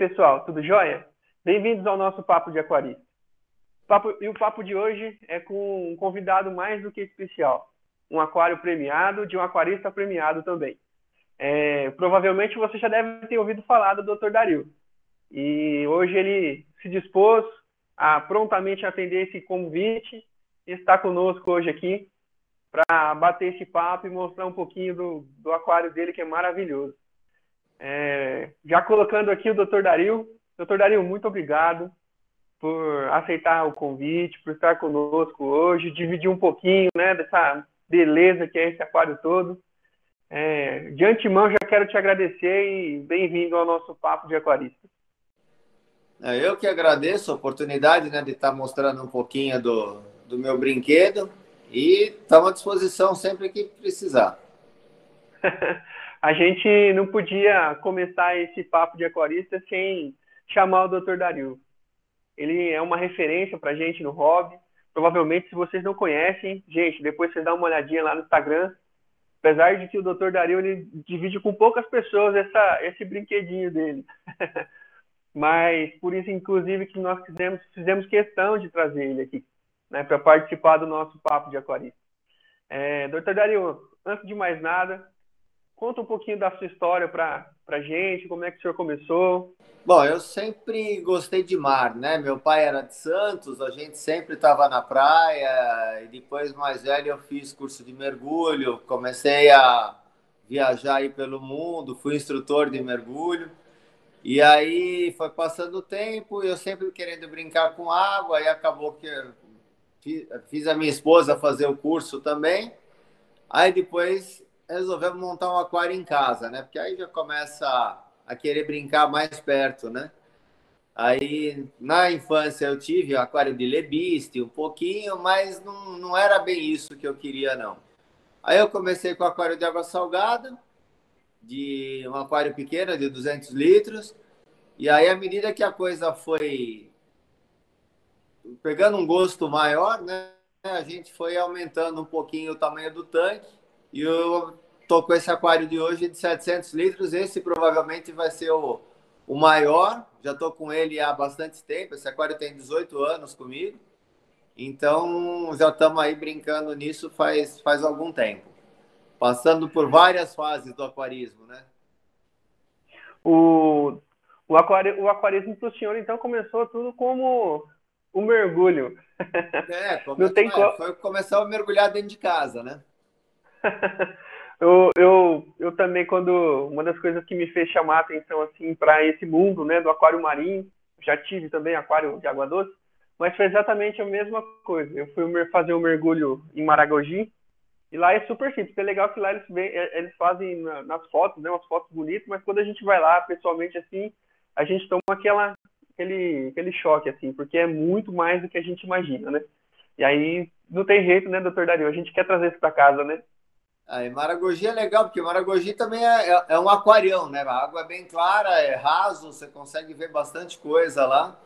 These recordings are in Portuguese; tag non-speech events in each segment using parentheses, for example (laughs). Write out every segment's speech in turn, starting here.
Pessoal, tudo jóia? Bem-vindos ao nosso Papo de Aquarista. Papo, e o papo de hoje é com um convidado mais do que especial. Um aquário premiado de um aquarista premiado também. É, provavelmente você já deve ter ouvido falar do Dr. Dario. E hoje ele se dispôs a prontamente atender esse convite e está conosco hoje aqui para bater esse papo e mostrar um pouquinho do, do aquário dele, que é maravilhoso. É, já colocando aqui o Dr. Dario. Dr. Dario, muito obrigado por aceitar o convite, por estar conosco hoje, dividir um pouquinho né, dessa beleza que é esse aquário todo. É, de antemão, já quero te agradecer e bem-vindo ao nosso Papo de Aquarista. É, eu que agradeço a oportunidade né, de estar mostrando um pouquinho do, do meu brinquedo e estamos à disposição sempre que precisar. (laughs) a gente não podia começar esse papo de aquarista sem chamar o Dr. Dario. Ele é uma referência para a gente no hobby. Provavelmente, se vocês não conhecem, gente, depois vocês dão uma olhadinha lá no Instagram. Apesar de que o Dr. Dario ele divide com poucas pessoas essa, esse brinquedinho dele. (laughs) Mas por isso, inclusive, que nós fizemos, fizemos questão de trazer ele aqui, né, para participar do nosso papo de aquarista. É, Dr. Dario, antes de mais nada, Conta um pouquinho da sua história para a gente, como é que o senhor começou. Bom, eu sempre gostei de mar, né? Meu pai era de Santos, a gente sempre estava na praia, e depois, mais velho, eu fiz curso de mergulho, comecei a viajar aí pelo mundo, fui instrutor de mergulho. E aí foi passando o tempo, eu sempre querendo brincar com água, e acabou que fiz a minha esposa fazer o curso também. Aí depois resolvemos montar um aquário em casa, né? Porque aí já começa a querer brincar mais perto, né? Aí, na infância, eu tive aquário de lebiste, um pouquinho, mas não, não era bem isso que eu queria, não. Aí eu comecei com aquário de água salgada, de um aquário pequeno, de 200 litros. E aí, à medida que a coisa foi pegando um gosto maior, né? A gente foi aumentando um pouquinho o tamanho do tanque e eu tô com esse aquário de hoje de 700 litros. Esse provavelmente vai ser o, o maior. Já tô com ele há bastante tempo. Esse aquário tem 18 anos comigo. Então, já estamos aí brincando nisso faz, faz algum tempo. Passando por várias fases do aquarismo, né? O, o, aquari, o aquarismo para o senhor, então, começou tudo como o mergulho. É, come, (laughs) Não tem é, foi começar a mergulhar dentro de casa, né? Eu, eu, eu também, quando. Uma das coisas que me fez chamar a atenção, assim, para esse mundo, né, do aquário marinho, já tive também aquário de água doce, mas foi exatamente a mesma coisa. Eu fui fazer um mergulho em Maragogi, e lá é super simples. É legal que lá eles, é, eles fazem nas fotos, né, umas fotos bonitas, mas quando a gente vai lá, pessoalmente, assim, a gente toma aquela, aquele, aquele choque, assim, porque é muito mais do que a gente imagina, né? E aí, não tem jeito, né, doutor Dario? A gente quer trazer isso para casa, né? Aí, Maragogi é legal, porque Maragogi também é, é, é, um aquarião, né? A água é bem clara, é raso, você consegue ver bastante coisa lá.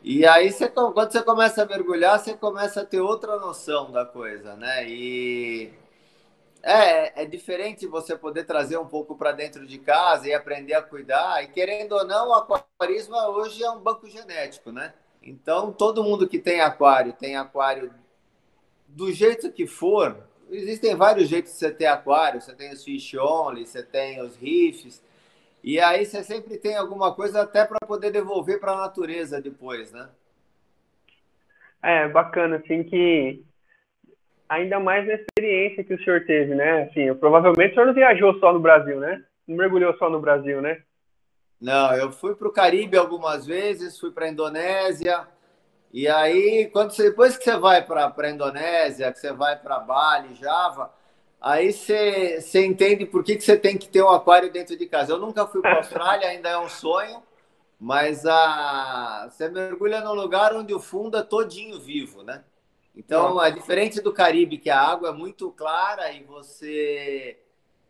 E aí, você, quando você começa a mergulhar, você começa a ter outra noção da coisa, né? E é, é diferente você poder trazer um pouco para dentro de casa e aprender a cuidar. E querendo ou não, o aquarismo hoje é um banco genético, né? Então, todo mundo que tem aquário, tem aquário do jeito que for, existem vários jeitos de você ter aquário. Você tem os fish only, você tem os riffs. E aí você sempre tem alguma coisa até para poder devolver para a natureza depois, né? É, bacana, assim, que ainda mais na experiência que o senhor teve, né? Assim, provavelmente o senhor não viajou só no Brasil, né? Não mergulhou só no Brasil, né? Não, eu fui para o Caribe algumas vezes, fui para a Indonésia, e aí, quando você, depois que você vai para a Indonésia, que você vai para Bali, Java, aí você, você entende por que, que você tem que ter um aquário dentro de casa. Eu nunca fui para a Austrália, ainda é um sonho, mas a, você mergulha num lugar onde o fundo é todinho vivo, né? Então, é diferente do Caribe, que a água é muito clara e você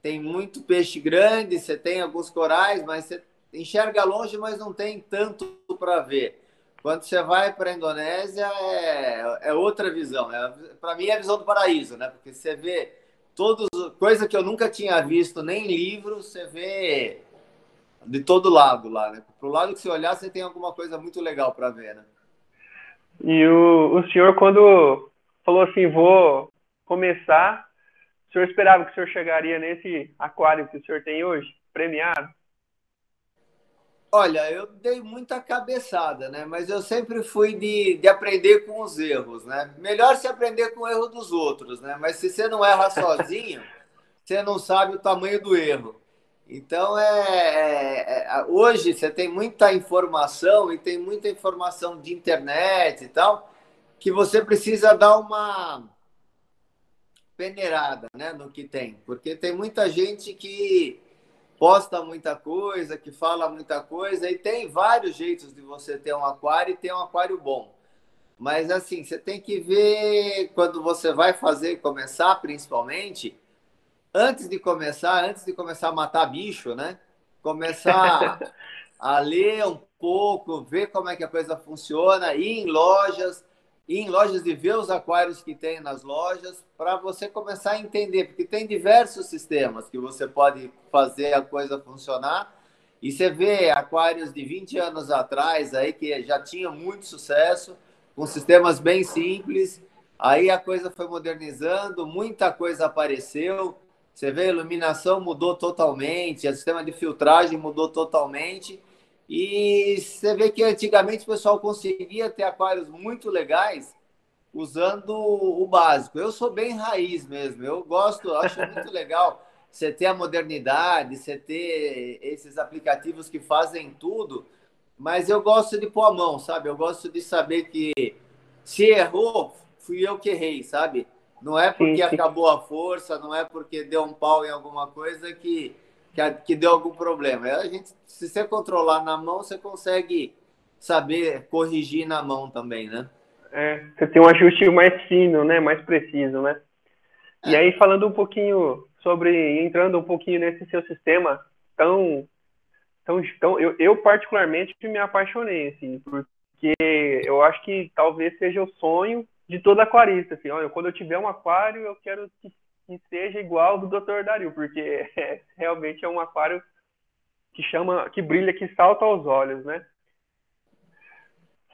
tem muito peixe grande, você tem alguns corais, mas você enxerga longe, mas não tem tanto para ver. Quando você vai para a Indonésia, é, é outra visão. É, para mim, é a visão do paraíso, né? Porque você vê todos, coisa que eu nunca tinha visto nem em livro, você vê de todo lado lá, né? Pro lado que você olhar, você tem alguma coisa muito legal para ver, né? E o, o senhor, quando falou assim, vou começar, o senhor esperava que o senhor chegaria nesse aquário que o senhor tem hoje, premiado? Olha, eu dei muita cabeçada, né? Mas eu sempre fui de, de aprender com os erros, né? Melhor se aprender com o erro dos outros, né? Mas se você não erra (laughs) sozinho, você não sabe o tamanho do erro. Então, é, é, é, hoje você tem muita informação e tem muita informação de internet e tal, que você precisa dar uma peneirada né, no que tem. Porque tem muita gente que posta muita coisa, que fala muita coisa, e tem vários jeitos de você ter um aquário e ter um aquário bom. Mas assim, você tem que ver quando você vai fazer, começar principalmente, antes de começar, antes de começar a matar bicho, né? Começar (laughs) a ler um pouco, ver como é que a coisa funciona, ir em lojas, ir em lojas e ver os aquários que tem nas lojas, para você começar a entender, porque tem diversos sistemas que você pode fazer a coisa funcionar. E você vê aquários de 20 anos atrás aí que já tinham muito sucesso, com sistemas bem simples. Aí a coisa foi modernizando, muita coisa apareceu. Você vê, a iluminação mudou totalmente, o sistema de filtragem mudou totalmente. E você vê que antigamente o pessoal conseguia ter aquários muito legais usando o básico. Eu sou bem raiz mesmo. Eu gosto, acho muito (laughs) legal você ter a modernidade, você ter esses aplicativos que fazem tudo, mas eu gosto de pôr a mão, sabe? Eu gosto de saber que se errou, fui eu que errei, sabe? Não é porque acabou a força, não é porque deu um pau em alguma coisa que, que, que deu algum problema. A gente, se você controlar na mão, você consegue saber corrigir na mão também, né? É, você tem um ajuste mais fino, né? Mais preciso, né? É. E aí, falando um pouquinho sobre, entrando um pouquinho nesse seu sistema tão, tão, tão eu, eu particularmente me apaixonei, assim, porque eu acho que talvez seja o sonho de todo aquarista, assim, olha, quando eu tiver um aquário, eu quero que, que seja igual do Dr. Dario, porque (laughs) é, realmente é um aquário que chama, que brilha, que salta aos olhos, né?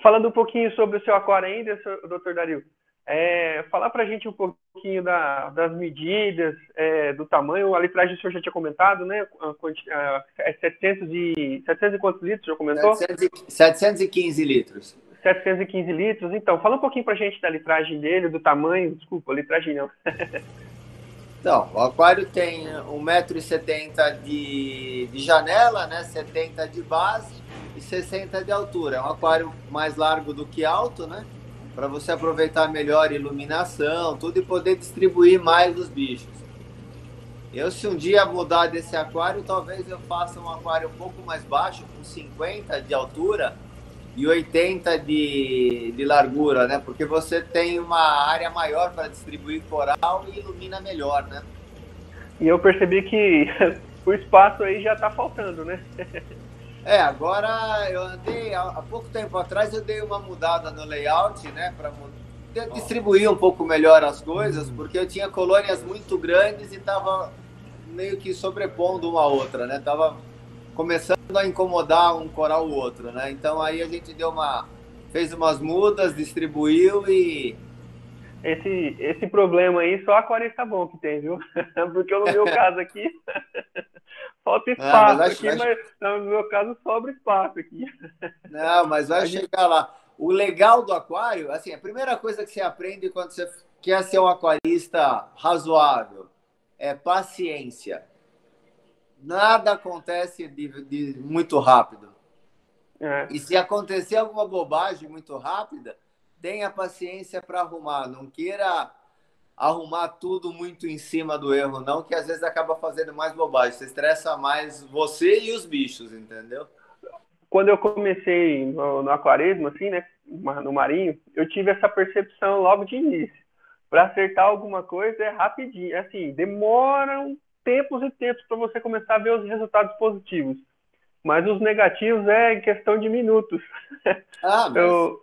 Falando um pouquinho sobre o seu aquário ainda, Dr. Dario, é, falar para a gente um pouquinho da, das medidas, é, do tamanho, a litragem o senhor já tinha comentado, né? É 700 e, 700 e quantos litros, já comentou? 715 litros. 715 litros. Então, fala um pouquinho para a gente da litragem dele, do tamanho. Desculpa, litragem não. (laughs) Então, o aquário tem 1,70m de, de janela, né? 70 de base e 60 de altura. É um aquário mais largo do que alto, né? Para você aproveitar melhor a iluminação, tudo e poder distribuir mais os bichos. Eu, se um dia mudar desse aquário, talvez eu faça um aquário um pouco mais baixo, com 50 de altura, e 80 de, de largura, né? Porque você tem uma área maior para distribuir coral e ilumina melhor, né? E eu percebi que (laughs) o espaço aí já está faltando, né? é, agora eu andei, há pouco tempo atrás eu dei uma mudada no layout, né? Para distribuir um pouco melhor as coisas, porque eu tinha colônias muito grandes e estava meio que sobrepondo uma a outra, né? Tava começando a incomodar um coral o outro, né? Então aí a gente deu uma fez umas mudas, distribuiu e esse esse problema aí só a aquarista bom que tem, viu? (laughs) Porque no meu caso aqui (laughs) falta ah, espaço mas aqui, mas no meu caso sobra espaço aqui. (laughs) Não, mas vai chegar lá. O legal do aquário, assim, a primeira coisa que você aprende quando você quer ser um aquarista razoável é paciência nada acontece de, de muito rápido. É. E se acontecer alguma bobagem muito rápida, tenha paciência para arrumar. Não queira arrumar tudo muito em cima do erro, não, que às vezes acaba fazendo mais bobagem. Você estressa mais você e os bichos, entendeu? Quando eu comecei no, no aquarismo, assim, né, no marinho, eu tive essa percepção logo de início. Para acertar alguma coisa é rapidinho, assim, demora um tempos e tempos para você começar a ver os resultados positivos. Mas os negativos é questão de minutos. (laughs) Ah, mas... Eu...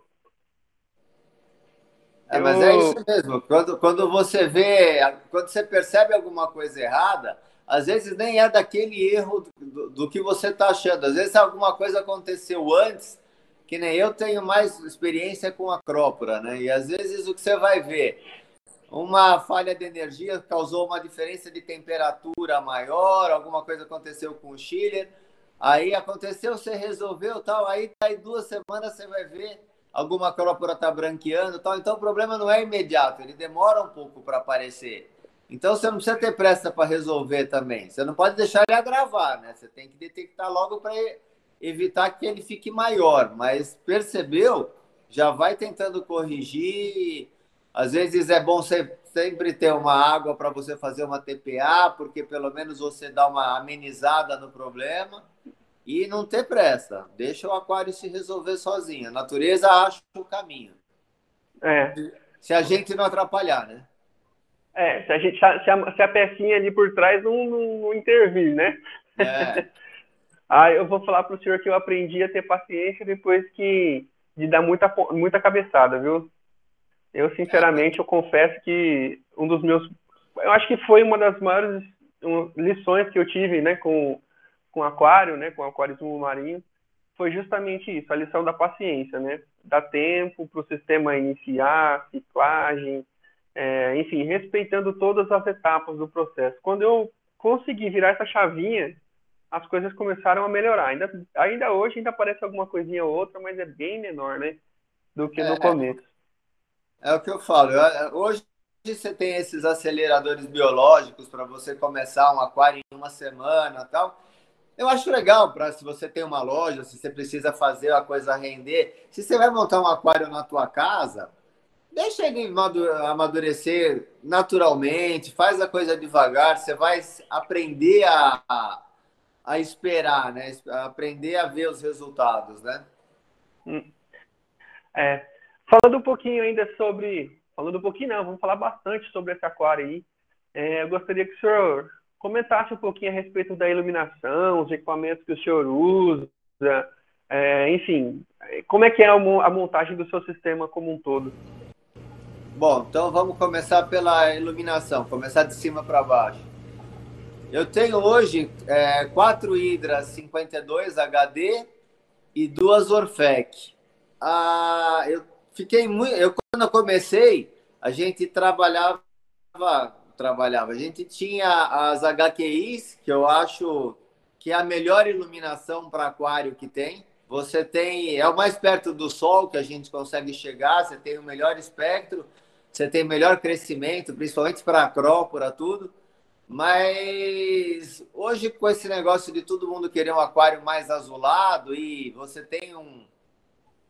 É, mas é isso mesmo. Quando, quando você vê, quando você percebe alguma coisa errada, às vezes nem é daquele erro do, do que você está achando. Às vezes alguma coisa aconteceu antes, que nem eu tenho mais experiência com a crópora, né? E às vezes o que você vai ver, uma falha de energia causou uma diferença de temperatura maior, alguma coisa aconteceu com o chiller, aí aconteceu, você resolveu tal, aí tá aí duas semanas você vai ver alguma crópora tá branqueando tal. Então o problema não é imediato, ele demora um pouco para aparecer. Então você não precisa ter pressa para resolver também. Você não pode deixar ele agravar, né? Você tem que detectar logo para evitar que ele fique maior. Mas percebeu? Já vai tentando corrigir. Às vezes é bom sempre ter uma água para você fazer uma TPA, porque pelo menos você dá uma amenizada no problema. E não ter pressa. Deixa o aquário se resolver sozinho. A natureza acha o caminho. É. Se a gente não atrapalhar, né? É, se a, gente, se a, se a pecinha ali por trás não, não, não intervir, né? É. (laughs) ah, eu vou falar para o senhor que eu aprendi a ter paciência depois que de dar muita, muita cabeçada, viu? Eu, sinceramente, eu confesso que um dos meus... Eu acho que foi uma das maiores lições que eu tive, né, com, com aquário, né, com aquarismo marinho, foi justamente isso, a lição da paciência, né? Dar tempo para o sistema iniciar, ciclagem, é, enfim, respeitando todas as etapas do processo. Quando eu consegui virar essa chavinha, as coisas começaram a melhorar. Ainda, ainda hoje ainda aparece alguma coisinha ou outra, mas é bem menor, né? Do que é, no começo. É o que eu falo. Hoje você tem esses aceleradores biológicos para você começar um aquário em uma semana tal. Eu acho legal para se você tem uma loja, se você precisa fazer a coisa render. Se você vai montar um aquário na tua casa, deixa ele amadurecer naturalmente, faz a coisa devagar, você vai aprender a, a esperar, né? Aprender a ver os resultados, né? Hum. É, falando um pouquinho ainda sobre, falando um pouquinho não, vamos falar bastante sobre esse aquário aí. É, eu gostaria que o senhor comentasse um pouquinho a respeito da iluminação, os equipamentos que o senhor usa, é, enfim, como é que é a montagem do seu sistema como um todo? Bom, então vamos começar pela iluminação, começar de cima para baixo. Eu tenho hoje é, quatro Hydra 52 HD e duas Orfec. Ah, eu fiquei muito. Eu, quando eu comecei, a gente trabalhava. Trabalhava. A gente tinha as HQIs, que eu acho que é a melhor iluminação para aquário que tem. Você tem. É o mais perto do sol que a gente consegue chegar, você tem o melhor espectro você tem melhor crescimento, principalmente para acrópora, tudo. Mas hoje, com esse negócio de todo mundo querer um aquário mais azulado e você tem um,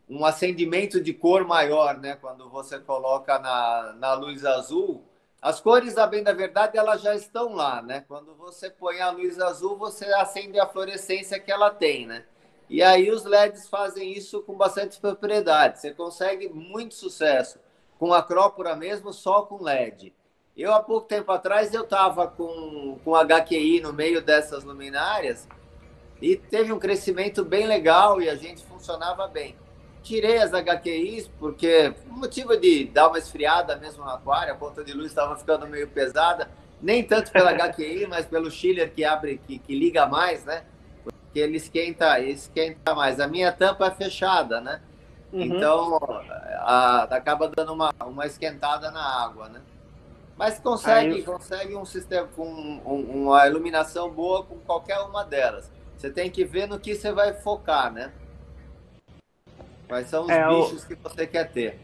um acendimento de cor maior, né? Quando você coloca na, na luz azul, as cores, a bem da verdade, elas já estão lá, né? Quando você põe a luz azul, você acende a fluorescência que ela tem, né? E aí os LEDs fazem isso com bastante propriedade. Você consegue muito sucesso com acrópora mesmo, só com LED. Eu, há pouco tempo atrás, eu estava com, com HQI no meio dessas luminárias e teve um crescimento bem legal e a gente funcionava bem. Tirei as HQIs porque, por motivo de dar uma esfriada mesmo no aquário, a ponta de luz estava ficando meio pesada, nem tanto pela HQI, (laughs) mas pelo chiller que abre, que, que liga mais, né? Porque ele esquenta, esquenta mais. A minha tampa é fechada, né? Uhum. Então, a, acaba dando uma, uma esquentada na água, né? Mas consegue, Aí... consegue um sistema com um, uma iluminação boa com qualquer uma delas. Você tem que ver no que você vai focar, né? Quais são os é, bichos o... que você quer ter.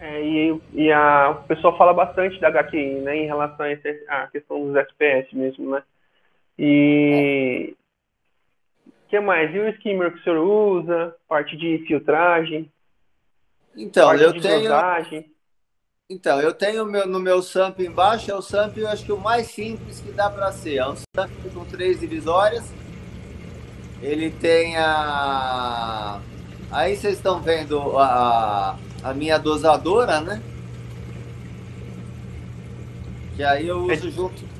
É, e, e a, o pessoal fala bastante da HQI, né? Em relação a, esse, a questão dos SPS mesmo, né? E, é que mais? E o skimmer que o senhor usa? Parte de filtragem? Então, eu tenho. Dosagem. Então, eu tenho meu, no meu SAMP embaixo, é o SAMP, eu acho que o mais simples que dá para ser. É um SAMP com três divisórias. Ele tem a. Aí vocês estão vendo a, a minha dosadora, né? Que aí eu uso é. junto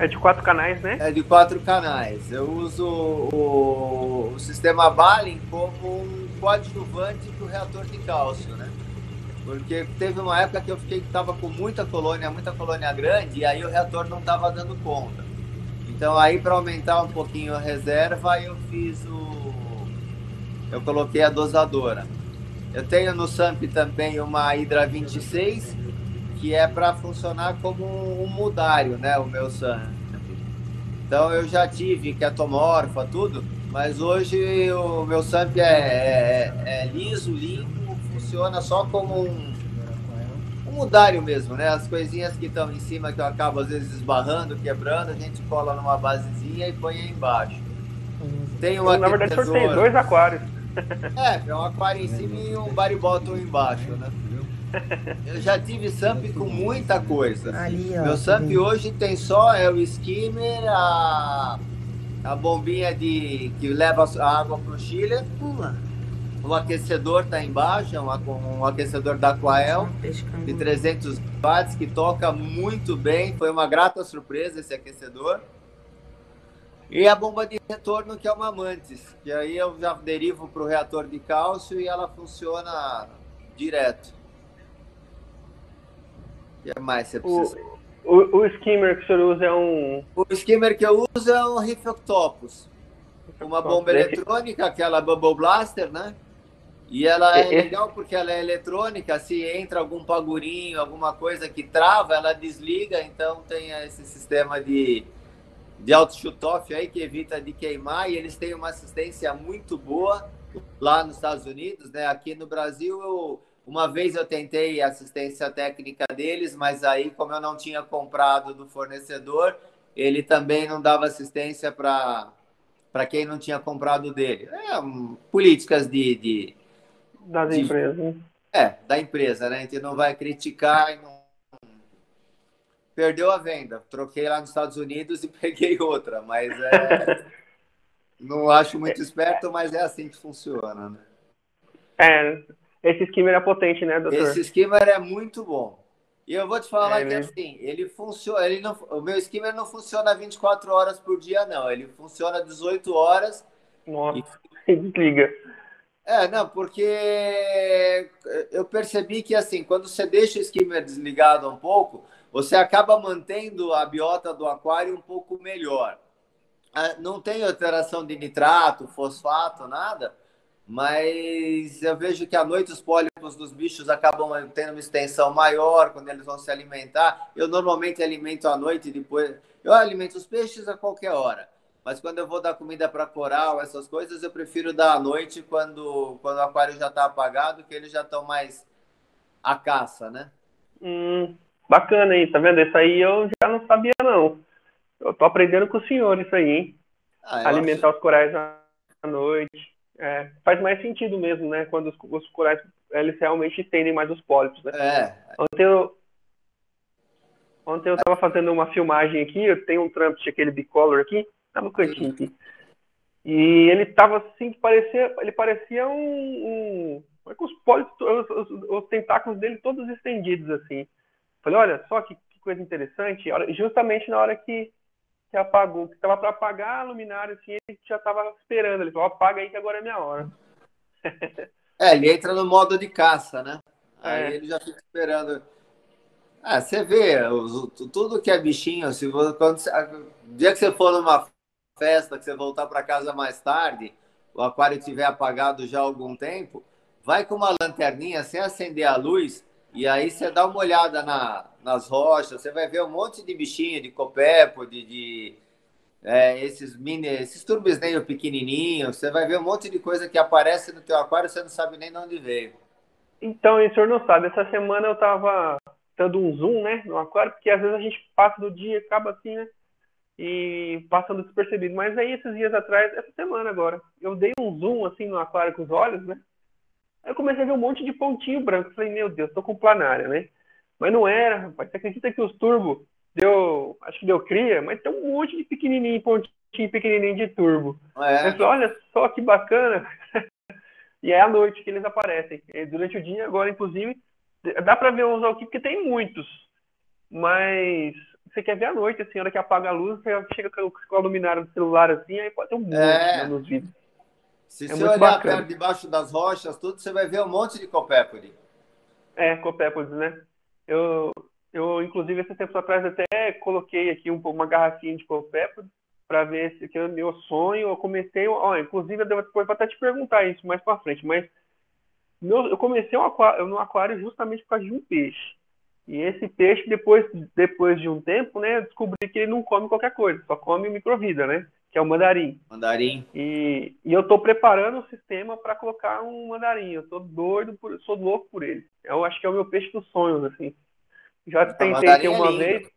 é de quatro canais, né? É de quatro canais. Eu uso o, o sistema Balin como um coadjuvante do reator de cálcio, né? Porque teve uma época que eu fiquei que tava com muita colônia, muita colônia grande, e aí o reator não estava dando conta. Então aí para aumentar um pouquinho a reserva, eu fiz o eu coloquei a dosadora. Eu tenho no SAMP também uma Hydra 26, que é para funcionar como um mudário, né, o meu SAMP. Então eu já tive ketomorfa, tudo, mas hoje o meu SAMP é, é, é liso, limpo, funciona só como um, um mudário mesmo, né? As coisinhas que estão em cima que eu acabo às vezes esbarrando, quebrando, a gente cola numa basezinha e põe aí embaixo. Tem uma Na verdade, sorteio dois aquários. É, é um aquário em cima e um bariboto embaixo, né? Eu já tive SAMP com muita coisa. Ali, ó, Meu SAMP hoje tem só é o skimmer, a, a bombinha de, que leva a água para o Chile. O aquecedor está embaixo, é um, um aquecedor da Aquael de 300 watts que toca muito bem. Foi uma grata surpresa esse aquecedor. E a bomba de retorno, que é uma Mantis, que aí eu já derivo para o reator de cálcio e ela funciona direto. O que mais você precisa? O, o, o, skimmer que o senhor usa é um. O skimmer que eu uso é um Rifoctopus. Uma bomba eletrônica, aquela Bubble Blaster, né? E ela é legal porque ela é eletrônica, se entra algum pagurinho, alguma coisa que trava, ela desliga, então tem esse sistema de de alto shutoff aí que evita de queimar e eles têm uma assistência muito boa lá nos Estados Unidos, né? Aqui no Brasil, eu, uma vez eu tentei assistência técnica deles, mas aí como eu não tinha comprado do fornecedor, ele também não dava assistência para para quem não tinha comprado dele. É, um, políticas de, de das de, empresas. É, da empresa, né? A gente não vai criticar e não perdeu a venda. Troquei lá nos Estados Unidos e (laughs) peguei outra, mas é... não acho muito esperto, mas é assim que funciona, né? É, esse skimmer é potente, né, doutor? Esse skimmer é muito bom. E eu vou te falar é, que assim, ele funciona, ele não, o meu skimmer não funciona 24 horas por dia, não. Ele funciona 18 horas. Nossa, e... (laughs) desliga. É, não, porque eu percebi que assim, quando você deixa o skimmer desligado um pouco, você acaba mantendo a biota do aquário um pouco melhor. Ah, não tem alteração de nitrato, fosfato, nada, mas eu vejo que à noite os pólipos dos bichos acabam tendo uma extensão maior quando eles vão se alimentar. Eu normalmente alimento à noite depois. Eu alimento os peixes a qualquer hora, mas quando eu vou dar comida para coral, essas coisas, eu prefiro dar à noite quando, quando o aquário já está apagado, que eles já estão mais à caça, né? Hum, Bacana, hein? Tá vendo? Isso aí eu já não sabia, não. Eu tô aprendendo com o senhor isso aí, hein? Ah, Alimentar acho... os corais à noite. É, faz mais sentido mesmo, né? Quando os, os, corais, eles realmente tendem mais os pólipos, né? É. Ontem eu, ontem eu tava fazendo uma filmagem aqui, eu tenho um Trumpet, aquele bicolor aqui, tá no cantinho aqui. E ele tava assim, que parecia, ele parecia um, um é os pólipos, os, os, os tentáculos dele todos estendidos, assim. Falei, olha só que, que coisa interessante. Justamente na hora que, que apagou, que estava para apagar a luminária, assim, ele já estava esperando. Ele falou, apaga aí que agora é minha hora. é, ele entra no modo de caça, né? Aí é. ele já fica esperando. Ah, você vê, tudo que é bichinho, se você, quando você, dia que você for numa festa, que você voltar para casa mais tarde, o aquário estiver apagado já há algum tempo, vai com uma lanterninha sem acender a luz e aí você dá uma olhada na, nas rochas, você vai ver um monte de bichinho, de copepo, de, é, esses mini, esses turbisneio pequenininhos, você vai ver um monte de coisa que aparece no teu aquário, você não sabe nem de onde veio. Então, o senhor não sabe, essa semana eu tava dando um zoom, né, no aquário, porque às vezes a gente passa do dia, acaba assim, né, e passando despercebido. Mas aí, esses dias atrás, essa semana agora, eu dei um zoom, assim, no aquário com os olhos, né, Aí eu comecei a ver um monte de pontinho branco. Falei, meu Deus, tô com planária, né? Mas não era, rapaz. Você acredita que os turbo deu, acho que deu cria, mas tem um monte de pequenininho, pontinho pequenininho de turbo. É. Eu falei, olha só que bacana. (laughs) e é à noite que eles aparecem. E durante o dia, agora, inclusive, dá para ver uns aqui, porque tem muitos. Mas você quer ver à noite, assim, a hora que apaga a luz, você chega com a luminária do celular assim, aí pode ter um monte é. né, nos vídeos. Se é você olhar bacana. perto debaixo das rochas, tudo, você vai ver um monte de copépode. É, copépodes, né? Eu, eu, inclusive, esses tempos atrás até coloquei aqui um, uma garrafinha de copépodes para ver se que é o meu sonho. Eu comecei, ó, inclusive, eu depois vou até te perguntar isso mais para frente, mas meu, eu comecei um aquário, no aquário justamente por causa de um peixe. E esse peixe, depois, depois de um tempo, né, eu descobri que ele não come qualquer coisa, só come microvida, né? Que é o mandarim. Mandarim. E, e eu estou preparando o sistema para colocar um mandarim. Eu estou doido, por, sou louco por ele. Eu acho que é o meu peixe dos sonhos, assim. Já tentei ter é uma é vez.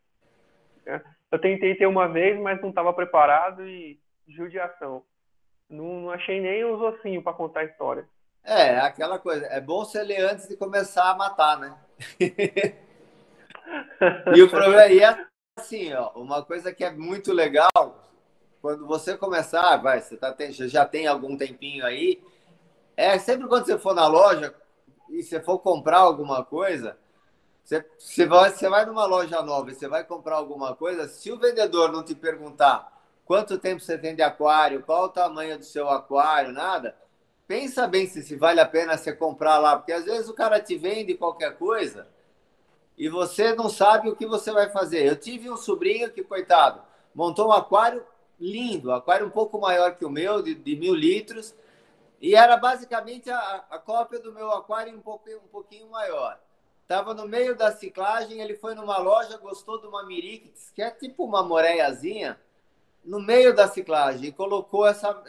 Eu tentei ter uma vez, mas não estava preparado e judiação. Não, não achei nem os ossinhos para contar a história. É, aquela coisa. É bom você ler antes de começar a matar, né? (laughs) e o problema é assim, ó, uma coisa que é muito legal, quando você começar, vai, você tá, já tem algum tempinho aí, é sempre quando você for na loja e você for comprar alguma coisa, você, você, vai, você vai numa loja nova e você vai comprar alguma coisa, se o vendedor não te perguntar quanto tempo você tem de aquário, qual o tamanho do seu aquário, nada, pensa bem se, se vale a pena você comprar lá, porque às vezes o cara te vende qualquer coisa e você não sabe o que você vai fazer. Eu tive um sobrinho que, coitado, montou um aquário lindo, aquário um pouco maior que o meu, de, de mil litros, e era basicamente a, a cópia do meu aquário um pouquinho, um pouquinho maior. Estava no meio da ciclagem, ele foi numa loja, gostou de uma Mirix, que é tipo uma moreiazinha, no meio da ciclagem, e colocou essa.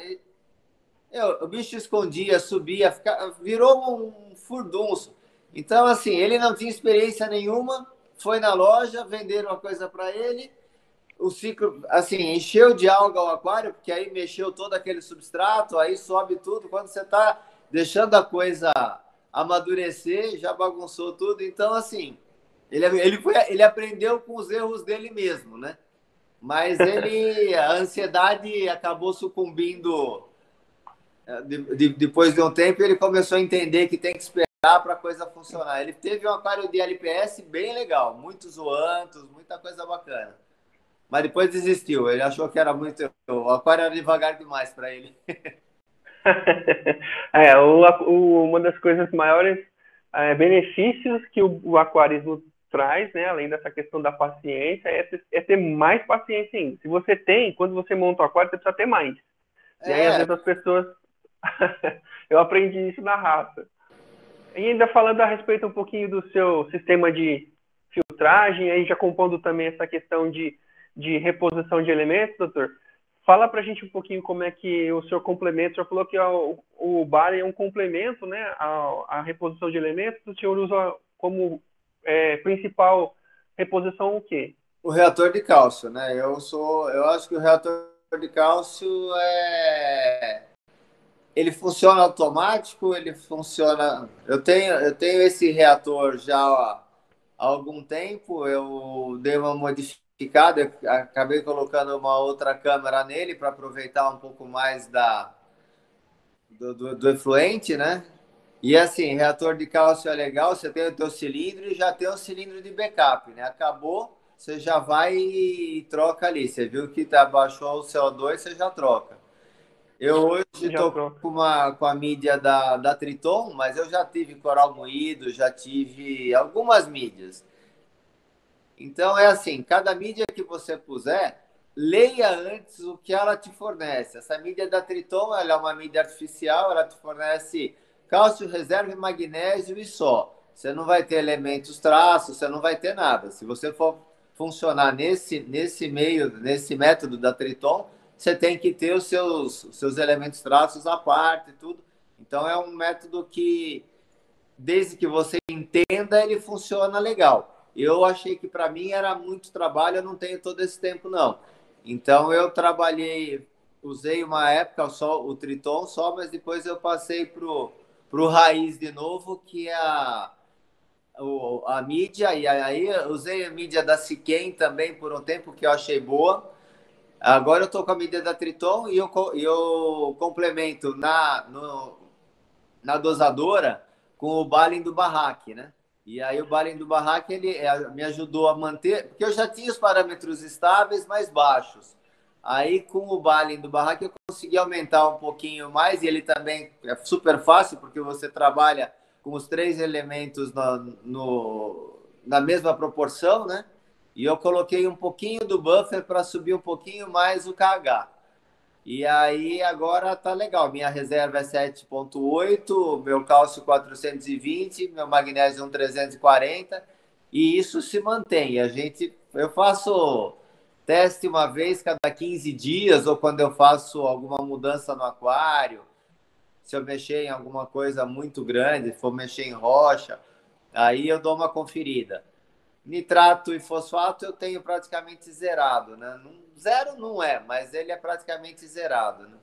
Eu, o bicho escondia, subia, ficava, virou um furdunço. Então, assim, ele não tinha experiência nenhuma, foi na loja, venderam uma coisa para ele, o ciclo, assim, encheu de alga o aquário, porque aí mexeu todo aquele substrato, aí sobe tudo. Quando você está deixando a coisa amadurecer, já bagunçou tudo. Então, assim, ele, ele, foi, ele aprendeu com os erros dele mesmo, né? Mas ele, (laughs) a ansiedade acabou sucumbindo. Eh, de, de, depois de um tempo, ele começou a entender que tem que esperar para a coisa funcionar. Ele teve um aquário de LPS bem legal, muitos zoantos, muita coisa bacana. Mas depois desistiu, ele achou que era muito. O aquário era devagar demais para ele. (laughs) é, o, o, uma das coisas maiores é, benefícios que o, o, aquarismo traz, né, além dessa questão da paciência, é ter, é ter, mais paciência ainda. Se você tem, quando você monta o aquário, você precisa ter mais. É. E aí, às é. vezes, as pessoas. (laughs) Eu aprendi isso na raça. E ainda falando a respeito um pouquinho do seu sistema de filtragem, aí já compondo também essa questão de, de reposição de elementos, doutor, fala para a gente um pouquinho como é que o senhor complementa, o senhor falou que o, bar é um complemento né, à, à reposição de elementos, o senhor usa como é, principal reposição o quê? O reator de cálcio, né? Eu sou, eu acho que o reator de cálcio é ele funciona automático, ele funciona. Eu tenho, eu tenho esse reator já há algum tempo, eu dei uma modificada, acabei colocando uma outra câmera nele para aproveitar um pouco mais da do, do, do, efluente, né? E assim, reator de cálcio é legal, você tem o teu cilindro e já tem o cilindro de backup, né? Acabou, você já vai e troca ali. Você viu que tá, baixou o CO2, você já troca. Eu hoje estou com, uma, com a mídia da, da Triton, mas eu já tive coral moído, já tive algumas mídias. Então é assim, cada mídia que você puser, leia antes o que ela te fornece. Essa mídia da Triton ela é uma mídia artificial, ela te fornece cálcio, reserva e magnésio e só. Você não vai ter elementos traços, você não vai ter nada. Se você for funcionar nesse, nesse meio, nesse método da Triton, você tem que ter os seus, os seus elementos traços à parte e tudo. Então, é um método que, desde que você entenda, ele funciona legal. Eu achei que para mim era muito trabalho, eu não tenho todo esse tempo, não. Então, eu trabalhei, usei uma época só o Triton só, mas depois eu passei para o Raiz de novo, que é a, o, a mídia, e aí usei a mídia da Siquem também por um tempo, que eu achei boa. Agora eu estou com a medida da Triton e eu, eu complemento na, no, na dosadora com o Balin do Barraque, né? E aí o Balin do Barraque ele é, me ajudou a manter, porque eu já tinha os parâmetros estáveis mais baixos. Aí com o Balin do Barraque eu consegui aumentar um pouquinho mais e ele também é super fácil porque você trabalha com os três elementos no, no, na mesma proporção, né? E eu coloquei um pouquinho do buffer para subir um pouquinho mais o KH. E aí agora tá legal. Minha reserva é 7.8, meu cálcio 420, meu magnésio 340 e isso se mantém. A gente eu faço teste uma vez cada 15 dias ou quando eu faço alguma mudança no aquário, se eu mexer em alguma coisa muito grande, for mexer em rocha, aí eu dou uma conferida. Nitrato e fosfato eu tenho praticamente zerado, né? Zero não é, mas ele é praticamente zerado, né?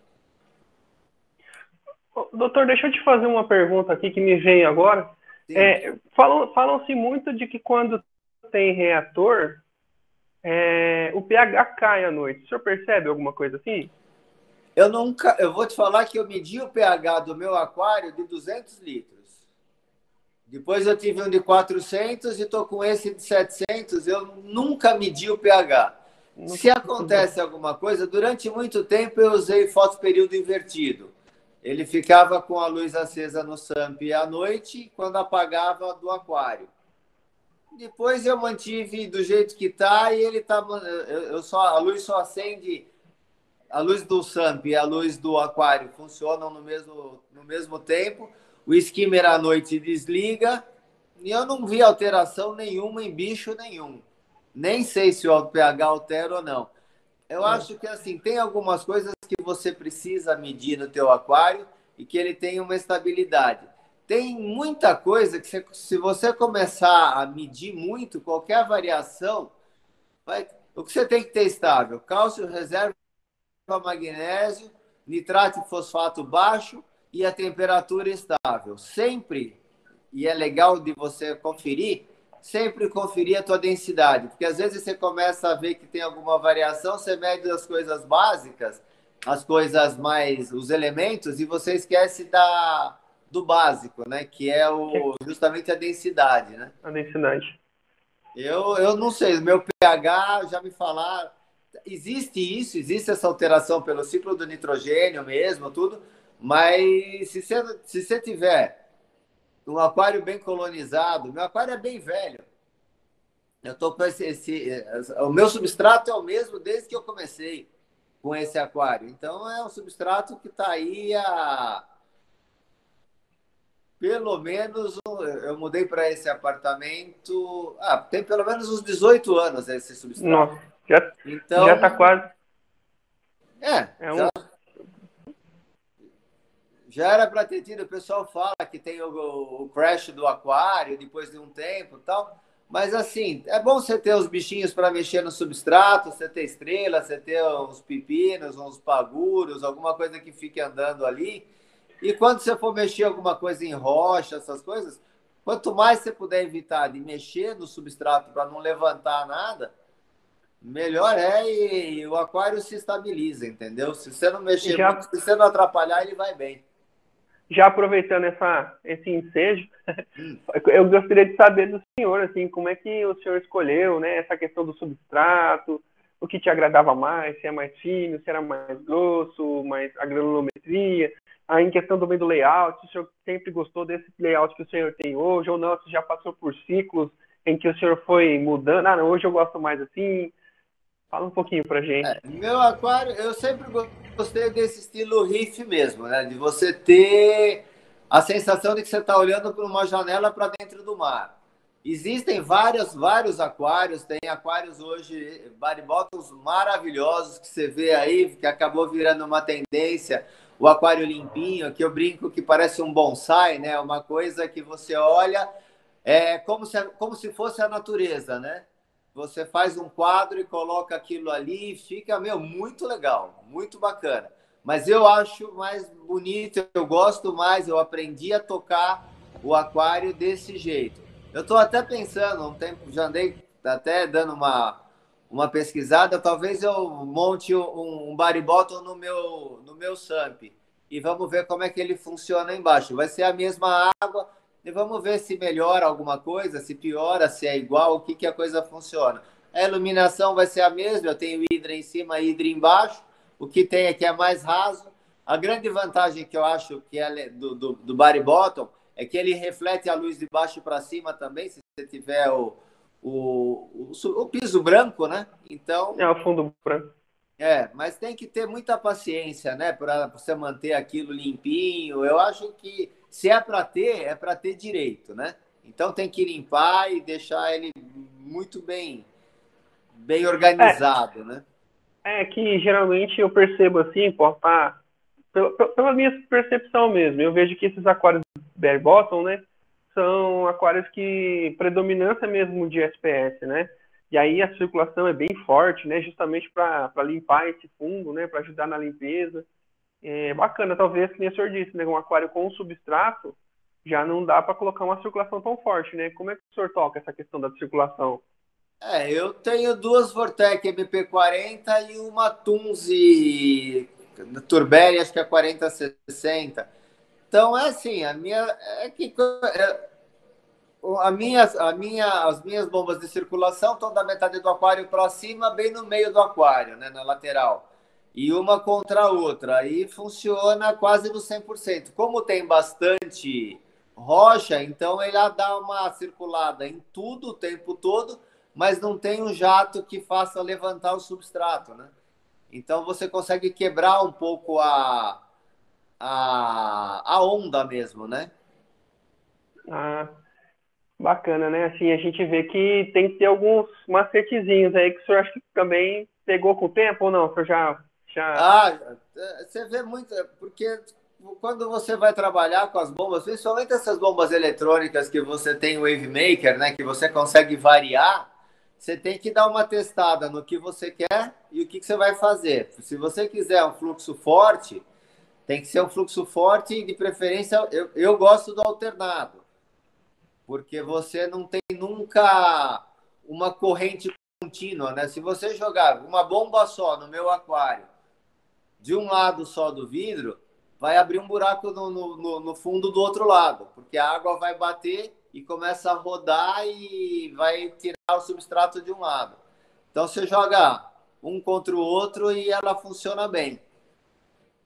Doutor, deixa eu te fazer uma pergunta aqui que me vem agora. É, falam, falam-se muito de que quando tem reator, é, o pH cai à noite. O senhor percebe alguma coisa assim? Eu nunca, eu vou te falar que eu medi o pH do meu aquário de 200 litros. Depois eu tive um de 400 e estou com esse de 700. Eu nunca medi o pH. Se acontece alguma coisa, durante muito tempo eu usei fotoperíodo invertido. Ele ficava com a luz acesa no SAMP à noite, quando apagava do aquário. Depois eu mantive do jeito que está e ele está. Eu só a luz só acende a luz do SAMP e a luz do aquário funcionam no mesmo no mesmo tempo o skimmer à noite desliga e eu não vi alteração nenhuma em bicho nenhum. Nem sei se o pH altera ou não. Eu acho que assim, tem algumas coisas que você precisa medir no teu aquário e que ele tem uma estabilidade. Tem muita coisa que você, se você começar a medir muito, qualquer variação, vai, o que você tem que ter estável? Cálcio, reserva, magnésio, nitrato e fosfato baixo e a temperatura estável. Sempre, e é legal de você conferir, sempre conferir a tua densidade, porque às vezes você começa a ver que tem alguma variação, você mede as coisas básicas, as coisas mais, os elementos, e você esquece da, do básico, né? Que é o, justamente a densidade, né? A densidade. Eu, eu não sei, meu pH já me falaram, existe isso, existe essa alteração pelo ciclo do nitrogênio mesmo, tudo, mas se você, se você tiver um aquário bem colonizado, meu aquário é bem velho. Eu tô com esse, esse, o meu substrato é o mesmo desde que eu comecei com esse aquário. Então é um substrato que está aí há pelo menos eu mudei para esse apartamento. Ah, tem pelo menos uns 18 anos esse substrato. Nossa, já, então, já tá quase. É, é um, já era para ter tido, o pessoal fala que tem o, o, crash do aquário depois de um tempo e tal. Mas assim, é bom você ter os bichinhos para mexer no substrato, você ter estrela, você ter uns pepinos, uns paguros, alguma coisa que fique andando ali. E quando você for mexer alguma coisa em rocha, essas coisas, quanto mais você puder evitar de mexer no substrato para não levantar nada, melhor é e, e, o aquário se estabiliza, entendeu? Se você não mexer Já... muito, se você não atrapalhar, ele vai bem já aproveitando essa, esse ensejo, (laughs) eu gostaria de saber do senhor, assim, como é que o senhor escolheu, né, essa questão do substrato, o que te agradava mais, se é mais fino, se era mais grosso, mais a granulometria, aí em questão também do layout, se o senhor sempre gostou desse layout que o senhor tem hoje, ou não, se já passou por ciclos em que o senhor foi mudando, ah, não, hoje eu gosto mais assim, fala um pouquinho pra gente. É, meu aquário, eu sempre gostei desse estilo riff mesmo, né? De você ter a sensação de que você está olhando por uma janela para dentro do mar. Existem vários, vários aquários, tem aquários hoje, bottles maravilhosos que você vê aí, que acabou virando uma tendência. O aquário limpinho, que eu brinco que parece um bonsai, né? Uma coisa que você olha é como se, como se fosse a natureza, né? Você faz um quadro e coloca aquilo ali e fica, meu, muito legal, muito bacana. Mas eu acho mais bonito, eu gosto mais, eu aprendi a tocar o aquário desse jeito. Eu estou até pensando, um tempo já andei até dando uma, uma pesquisada, talvez eu monte um, um no meu, no meu SAMP e vamos ver como é que ele funciona embaixo. Vai ser a mesma água, e vamos ver se melhora alguma coisa, se piora, se é igual, o que, que a coisa funciona. A iluminação vai ser a mesma, eu tenho hidra em cima e hidra embaixo. O que tem aqui é mais raso. A grande vantagem que eu acho que é do, do, do body bottom é que ele reflete a luz de baixo para cima também, se você tiver o, o, o, o, piso branco, né? Então. É, o fundo branco. É, mas tem que ter muita paciência, né? Para você manter aquilo limpinho. Eu acho que se é para ter, é para ter direito, né? Então tem que limpar e deixar ele muito bem, bem organizado, é, né? É que geralmente eu percebo assim, pô, tá, pela, pela minha percepção mesmo, eu vejo que esses aquários bare bottom, né, são aquários que predominância mesmo de SPS, né? E aí a circulação é bem forte, né? Justamente para limpar esse fundo, né? Para ajudar na limpeza. É bacana, talvez, que nem o senhor disse, né? Um aquário com substrato já não dá para colocar uma circulação tão forte, né? Como é que o senhor toca essa questão da circulação? É, eu tenho duas Vortec MP40 e uma Tunzi Turbere, acho que é 4060. Então é assim, a minha é que é, a minha, a minha, as minhas bombas de circulação estão da metade do aquário para cima, bem no meio do aquário, né, na lateral. E uma contra a outra. Aí funciona quase no 100%. Como tem bastante rocha, então ele dá uma circulada em tudo o tempo todo, mas não tem um jato que faça levantar o substrato, né? Então você consegue quebrar um pouco a, a, a onda mesmo, né? Ah, bacana, né? Assim, a gente vê que tem que ter alguns macetezinhos aí que o senhor acha que também pegou com o tempo ou não? O senhor já, já... Ah, você vê muito, porque quando você vai trabalhar com as bombas, principalmente essas bombas eletrônicas que você tem o Wave Maker, né, que você consegue variar, você tem que dar uma testada no que você quer e o que, que você vai fazer. Se você quiser um fluxo forte, tem que ser um fluxo forte e de preferência eu, eu gosto do alternado, porque você não tem nunca uma corrente contínua, né? Se você jogar uma bomba só no meu aquário, de um lado só do vidro, vai abrir um buraco no, no, no fundo do outro lado, porque a água vai bater e começa a rodar e vai tirar o substrato de um lado. Então você joga um contra o outro e ela funciona bem.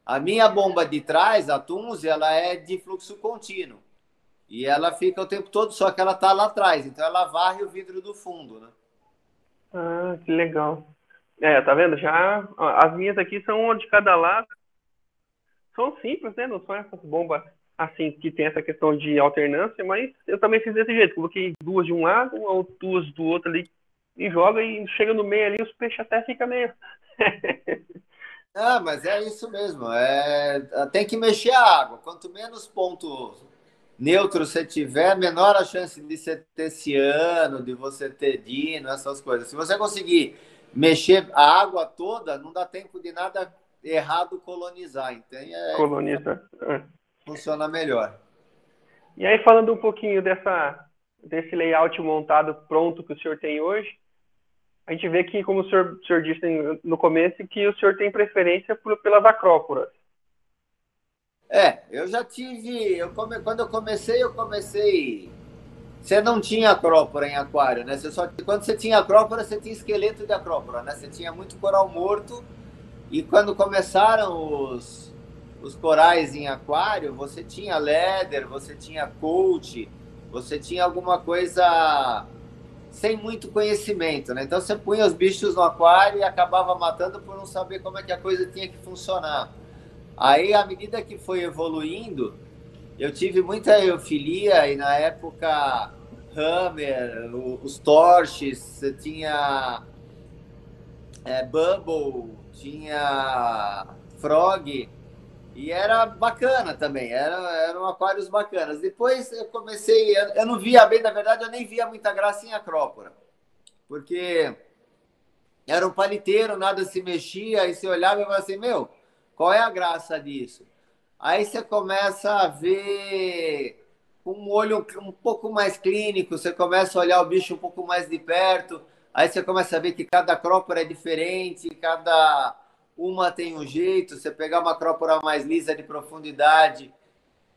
A minha bomba de trás, a Tunze, ela é de fluxo contínuo. E ela fica o tempo todo, só que ela está lá atrás. Então ela varre o vidro do fundo, né? Ah, que legal. É, tá vendo? Já as minhas aqui são uma de cada lado. São simples, né? Não são essas bombas assim, que tem essa questão de alternância, mas eu também fiz desse jeito. Coloquei duas de um lado, ou duas do outro ali, e joga, e chega no meio ali, os peixes até ficam meio. (laughs) ah, mas é isso mesmo. É... Tem que mexer a água. Quanto menos pontos neutros você tiver, menor a chance de você ter ciano, de você ter dino, essas coisas. Se você conseguir mexer a água toda, não dá tempo de nada errado colonizar. Então, é... Colonizar. É funciona melhor. E aí, falando um pouquinho dessa, desse layout montado pronto que o senhor tem hoje, a gente vê que, como o senhor, o senhor disse no começo, que o senhor tem preferência por, pelas acróporas. É, eu já tive. Eu come, quando eu comecei, eu comecei. Você não tinha acrópora em aquário, né? Você só, quando você tinha acrópora, você tinha esqueleto de acrópora, né? Você tinha muito coral morto. E quando começaram os, os corais em aquário, você tinha leather, você tinha coach, você tinha alguma coisa sem muito conhecimento, né? Então você punha os bichos no aquário e acabava matando por não saber como é que a coisa tinha que funcionar. Aí, à medida que foi evoluindo, eu tive muita eufilia e na época Hammer, os Torches, tinha é, Bubble, tinha Frog, e era bacana também, era, eram aquários bacanas. Depois eu comecei, eu não via bem, na verdade, eu nem via muita graça em acrópora, porque era um paliteiro, nada se mexia, aí você olhava e falava assim, meu, qual é a graça disso? Aí você começa a ver com um olho um pouco mais clínico, você começa a olhar o bicho um pouco mais de perto, aí você começa a ver que cada acrópora é diferente, cada uma tem um jeito, você pegar uma acrópora mais lisa de profundidade,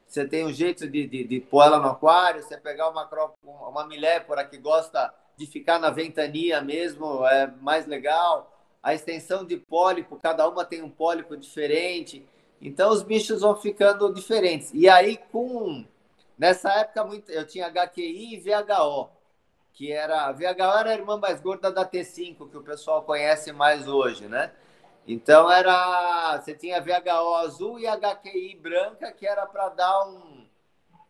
você tem um jeito de, de, de pôr ela no aquário, você pegar uma, uma milépora que gosta de ficar na ventania mesmo, é mais legal. A extensão de pólipo, cada uma tem um pólipo diferente. Então os bichos vão ficando diferentes. E aí, com Nessa época muito, eu tinha HQI e VHO, que era. VHO era a irmã mais gorda da T5, que o pessoal conhece mais hoje, né? Então era. Você tinha VHO azul e HQI branca, que era para dar um,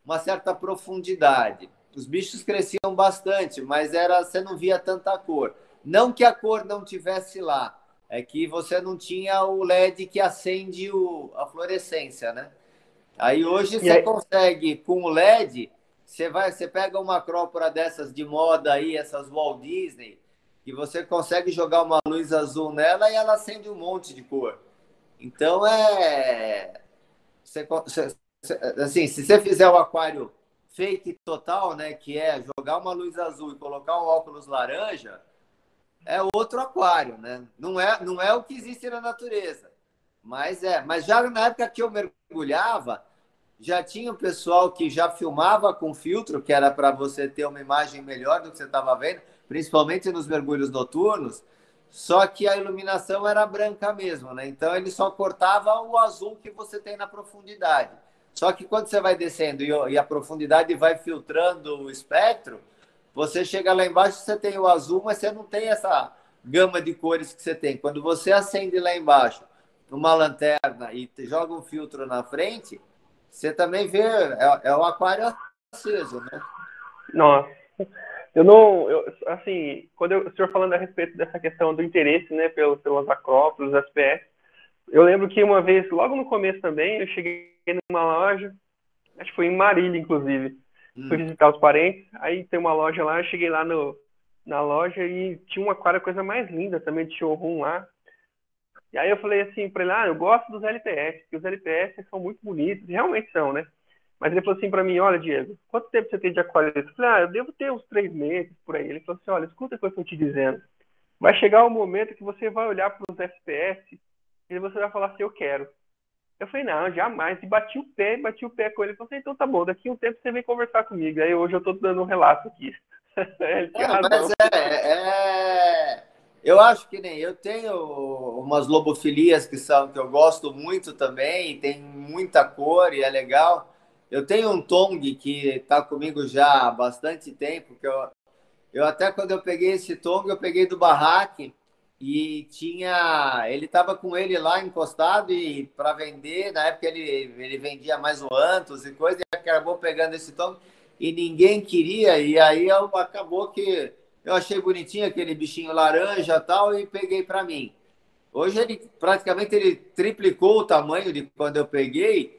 uma certa profundidade. Os bichos cresciam bastante, mas era você não via tanta cor. Não que a cor não tivesse lá, é que você não tinha o LED que acende o, a fluorescência, né? Aí hoje e você aí... consegue, com o LED, você vai, você pega uma acrópora dessas de moda aí, essas Walt Disney, que você consegue jogar uma luz azul nela e ela acende um monte de cor. Então é. Você, assim, se você fizer o aquário fake total, né, que é jogar uma luz azul e colocar um óculos laranja, é outro aquário, né? Não é, não é o que existe na natureza. Mas é, mas já na época que eu mergulhava, já tinha o pessoal que já filmava com filtro, que era para você ter uma imagem melhor do que você estava vendo principalmente nos mergulhos noturnos, só que a iluminação era branca mesmo, né? Então ele só cortava o azul que você tem na profundidade. Só que quando você vai descendo e a profundidade vai filtrando o espectro, você chega lá embaixo, você tem o azul, mas você não tem essa gama de cores que você tem. Quando você acende lá embaixo uma lanterna e joga um filtro na frente, você também vê, é, é o aquário aceso, né? Nossa. Eu não, eu, assim, quando eu, o senhor falando a respeito dessa questão do interesse, né, pelos, pelas acrópolis, SPS, eu lembro que uma vez, logo no começo também, eu cheguei numa loja, acho que foi em Marília, inclusive, hum. fui visitar os parentes, aí tem uma loja lá, eu cheguei lá no, na loja e tinha uma aquário, coisa mais linda também, de showroom lá, e aí eu falei assim para ele, ah, eu gosto dos LPS, porque os LPS são muito bonitos, realmente são, né? Mas ele falou assim para mim, olha, Diego, quanto tempo você tem de aquarista? Eu falei, ah, eu devo ter uns três meses por aí. Ele falou assim, olha, escuta o que eu estou te dizendo. Vai chegar o um momento que você vai olhar para os FPS e você vai falar assim, eu quero. Eu falei, não, jamais. E bati o pé, bati o pé com ele. Ele falou assim, então tá bom, daqui um tempo você vem conversar comigo. Aí hoje eu estou dando um relato aqui. (laughs) ele é, mas é, é, Eu acho que nem eu tenho umas lobofilias que são que eu gosto muito também, tem muita cor e é legal. Eu tenho um Tong que está comigo já há bastante tempo, que eu, eu até quando eu peguei esse Tong, eu peguei do barraque e tinha, ele estava com ele lá encostado e para vender, na época ele, ele vendia mais o Antos e coisa, e acabou pegando esse Tong e ninguém queria, e aí eu, acabou que eu achei bonitinho aquele bichinho laranja tal e peguei para mim. Hoje ele praticamente ele triplicou o tamanho de quando eu peguei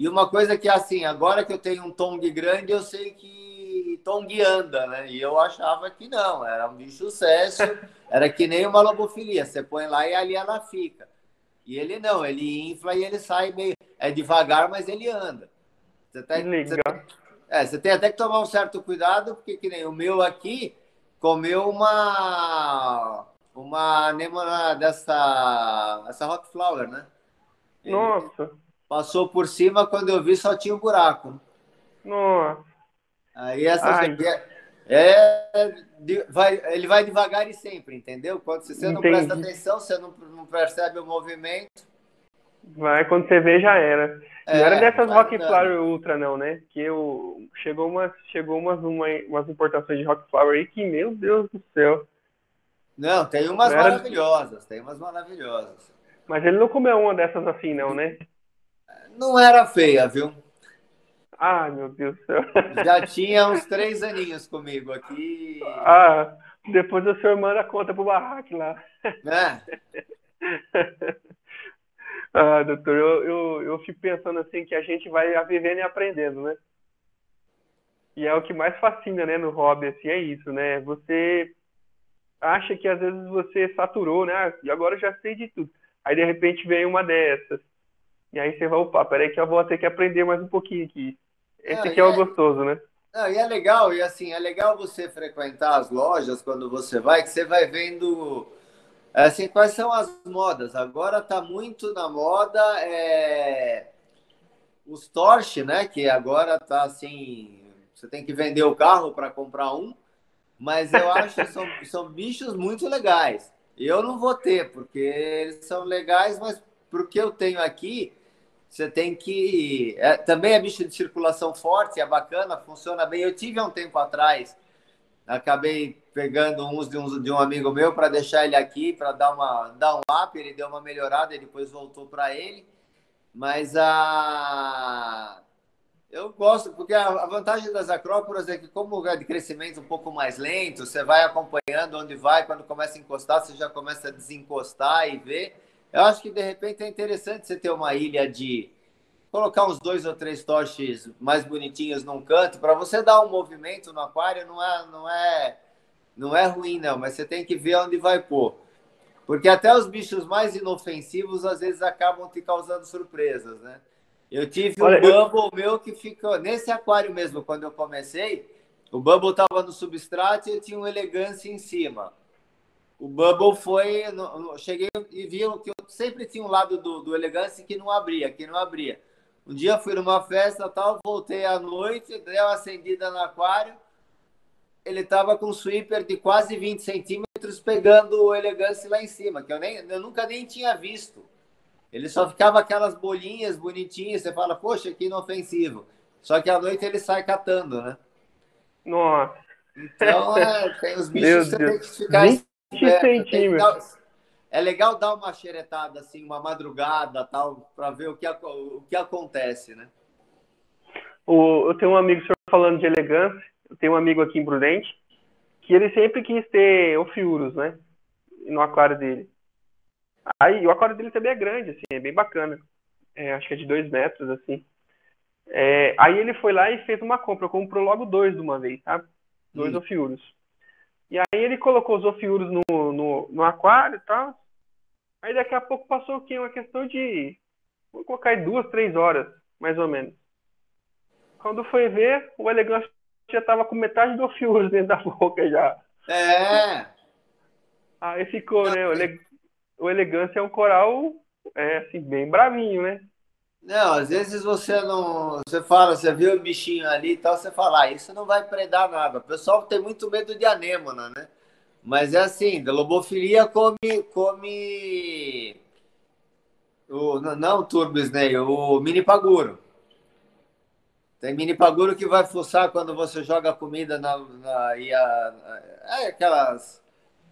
e uma coisa que, assim, agora que eu tenho um Tong grande, eu sei que Tong anda, né? E eu achava que não, era um bicho sucesso, era que nem uma lobofilia. Você põe lá e ali ela fica. E ele não, ele infla e ele sai meio. É devagar, mas ele anda. Você, tá, você, é, você tem até que tomar um certo cuidado, porque que nem o meu aqui comeu uma. Uma anemona dessa. Essa Rock Flower, né? Ele, Nossa! Passou por cima, quando eu vi, só tinha um buraco. Nossa. Aí essa é, vai, ele vai devagar e sempre, entendeu? Quando você não Entendi. presta atenção, você não, não percebe o movimento. Vai, quando você vê, já era. É, não era dessas Rock Flower Ultra, não, né? Que eu, chegou, umas, chegou umas, uma, umas importações de Rock Flower aí que, meu Deus do céu. Não, tem umas não maravilhosas, era... tem umas maravilhosas. Mas ele não comeu uma dessas assim, não, né? Não era feia, viu? Ai, meu Deus do céu. Já tinha uns três aninhos comigo aqui. Ah, depois o senhor manda a conta pro barraco lá. É. (laughs) ah, doutor, eu, eu, eu fico pensando assim que a gente vai vivendo e aprendendo, né? E é o que mais fascina, né, no hobby, assim, é isso, né? Você acha que às vezes você saturou, né? E agora eu já sei de tudo. Aí de repente vem uma dessas. E aí você vai, opa, peraí que eu vou ter que aprender mais um pouquinho aqui. Esse aqui é, é o gostoso, né? Não, e é legal, e assim, é legal você frequentar as lojas quando você vai, que você vai vendo assim, quais são as modas. Agora tá muito na moda é, os Torch, né? Que agora tá assim, você tem que vender o carro para comprar um, mas eu acho que são, (laughs) são bichos muito legais. Eu não vou ter, porque eles são legais, mas porque eu tenho aqui, você tem que. É, também é bicho de circulação forte, é bacana, funciona bem. Eu tive há um tempo atrás, acabei pegando uns de um, de um amigo meu para deixar ele aqui, para dar, uma, dar um up. Ele deu uma melhorada e depois voltou para ele. Mas a. Eu gosto, porque a vantagem das acróporas é que, como é de crescimento um pouco mais lento, você vai acompanhando onde vai, quando começa a encostar, você já começa a desencostar e ver. Eu acho que, de repente, é interessante você ter uma ilha de colocar uns dois ou três torches mais bonitinhos num canto, para você dar um movimento no aquário, não é, não é, não é ruim, não, mas você tem que ver onde vai pôr. Porque até os bichos mais inofensivos, às vezes, acabam te causando surpresas, né? Eu tive Olha, um Bubble eu... meu que ficou nesse aquário mesmo, quando eu comecei. O Bubble estava no substrato e eu tinha um elegância em cima. O Bubble foi. No, cheguei e vi que eu sempre tinha um lado do, do elegância que não abria, que não abria. Um dia fui numa festa tal, voltei à noite, dei uma acendida no aquário. Ele estava com um sweeper de quase 20 centímetros pegando o elegância lá em cima, que eu, nem, eu nunca nem tinha visto. Ele só ficava aquelas bolinhas bonitinhas, você fala, poxa, que inofensivo. Só que à noite ele sai catando, né? Nossa. Então, é, tem os bichos que você tem que ficar 20 centímetros. É legal dar uma xeretada, assim, uma madrugada, tal, para ver o que, o que acontece, né? O, eu tenho um amigo, senhor falando de elegância, eu tenho um amigo aqui em Prudente, que ele sempre quis ter ofiuros, né? No aquário dele. Aí o aquário dele também é grande, assim, é bem bacana. É, acho que é de dois metros, assim. É, aí ele foi lá e fez uma compra, comprou logo dois de uma vez, tá? Dois hum. ofiuros. E aí ele colocou os ofiuros no, no, no aquário e tal. Aí daqui a pouco passou o quê? Uma questão de. Vou colocar aí duas, três horas, mais ou menos. Quando foi ver, o elegante já tava com metade do ofiuro dentro da (laughs) boca já. É. Aí ficou, né? O o Elegância é um coral é, assim, bem bravinho, né? Não, às vezes você não. Você fala, você vê o bichinho ali e tal, você fala, ah, isso não vai predar nada. O pessoal tem muito medo de anêmona, né? Mas é assim, da lobofilia come. come o, não o turbo snail, o mini paguro. Tem mini paguro que vai fuçar quando você joga comida na. na e a, é aquelas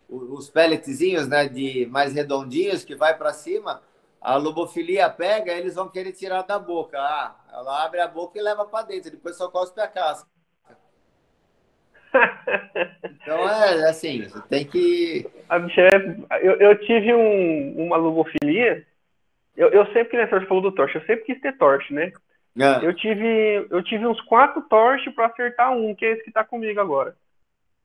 os pelletzinhos, né, de mais redondinhos que vai para cima, a lobofilia pega, eles vão querer tirar da boca. Ah, ela abre a boca e leva para dentro, depois só cospe a casca. Então é assim, você tem que. Eu, eu tive um, uma lobofilia. Eu, eu sempre, né, você falou do torche, eu sempre quis ter torche, né? É. Eu tive eu tive uns quatro torches para acertar um, que é esse que está comigo agora.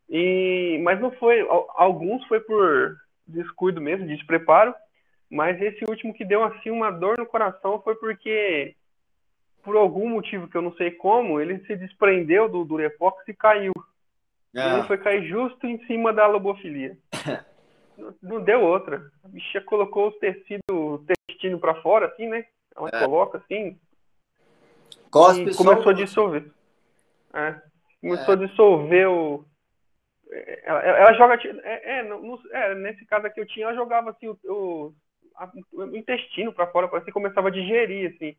E, mas não foi, alguns foi por descuido mesmo, despreparo, mas esse último que deu assim uma dor no coração foi porque por algum motivo que eu não sei como, ele se desprendeu do Durepox e caiu. Ah. Ele foi cair justo em cima da lobofilia. não, (laughs) não, deu outra. A bicha colocou os tecidos, o intestino para fora, assim, né? Ela é. coloca assim. Cospe e começou a dissolver. É. Começou é. a dissolver o, ela, ela joga. É, é, é, nesse caso aqui eu tinha, ela jogava assim o, o, a, o intestino para fora, parece que começava a digerir, assim.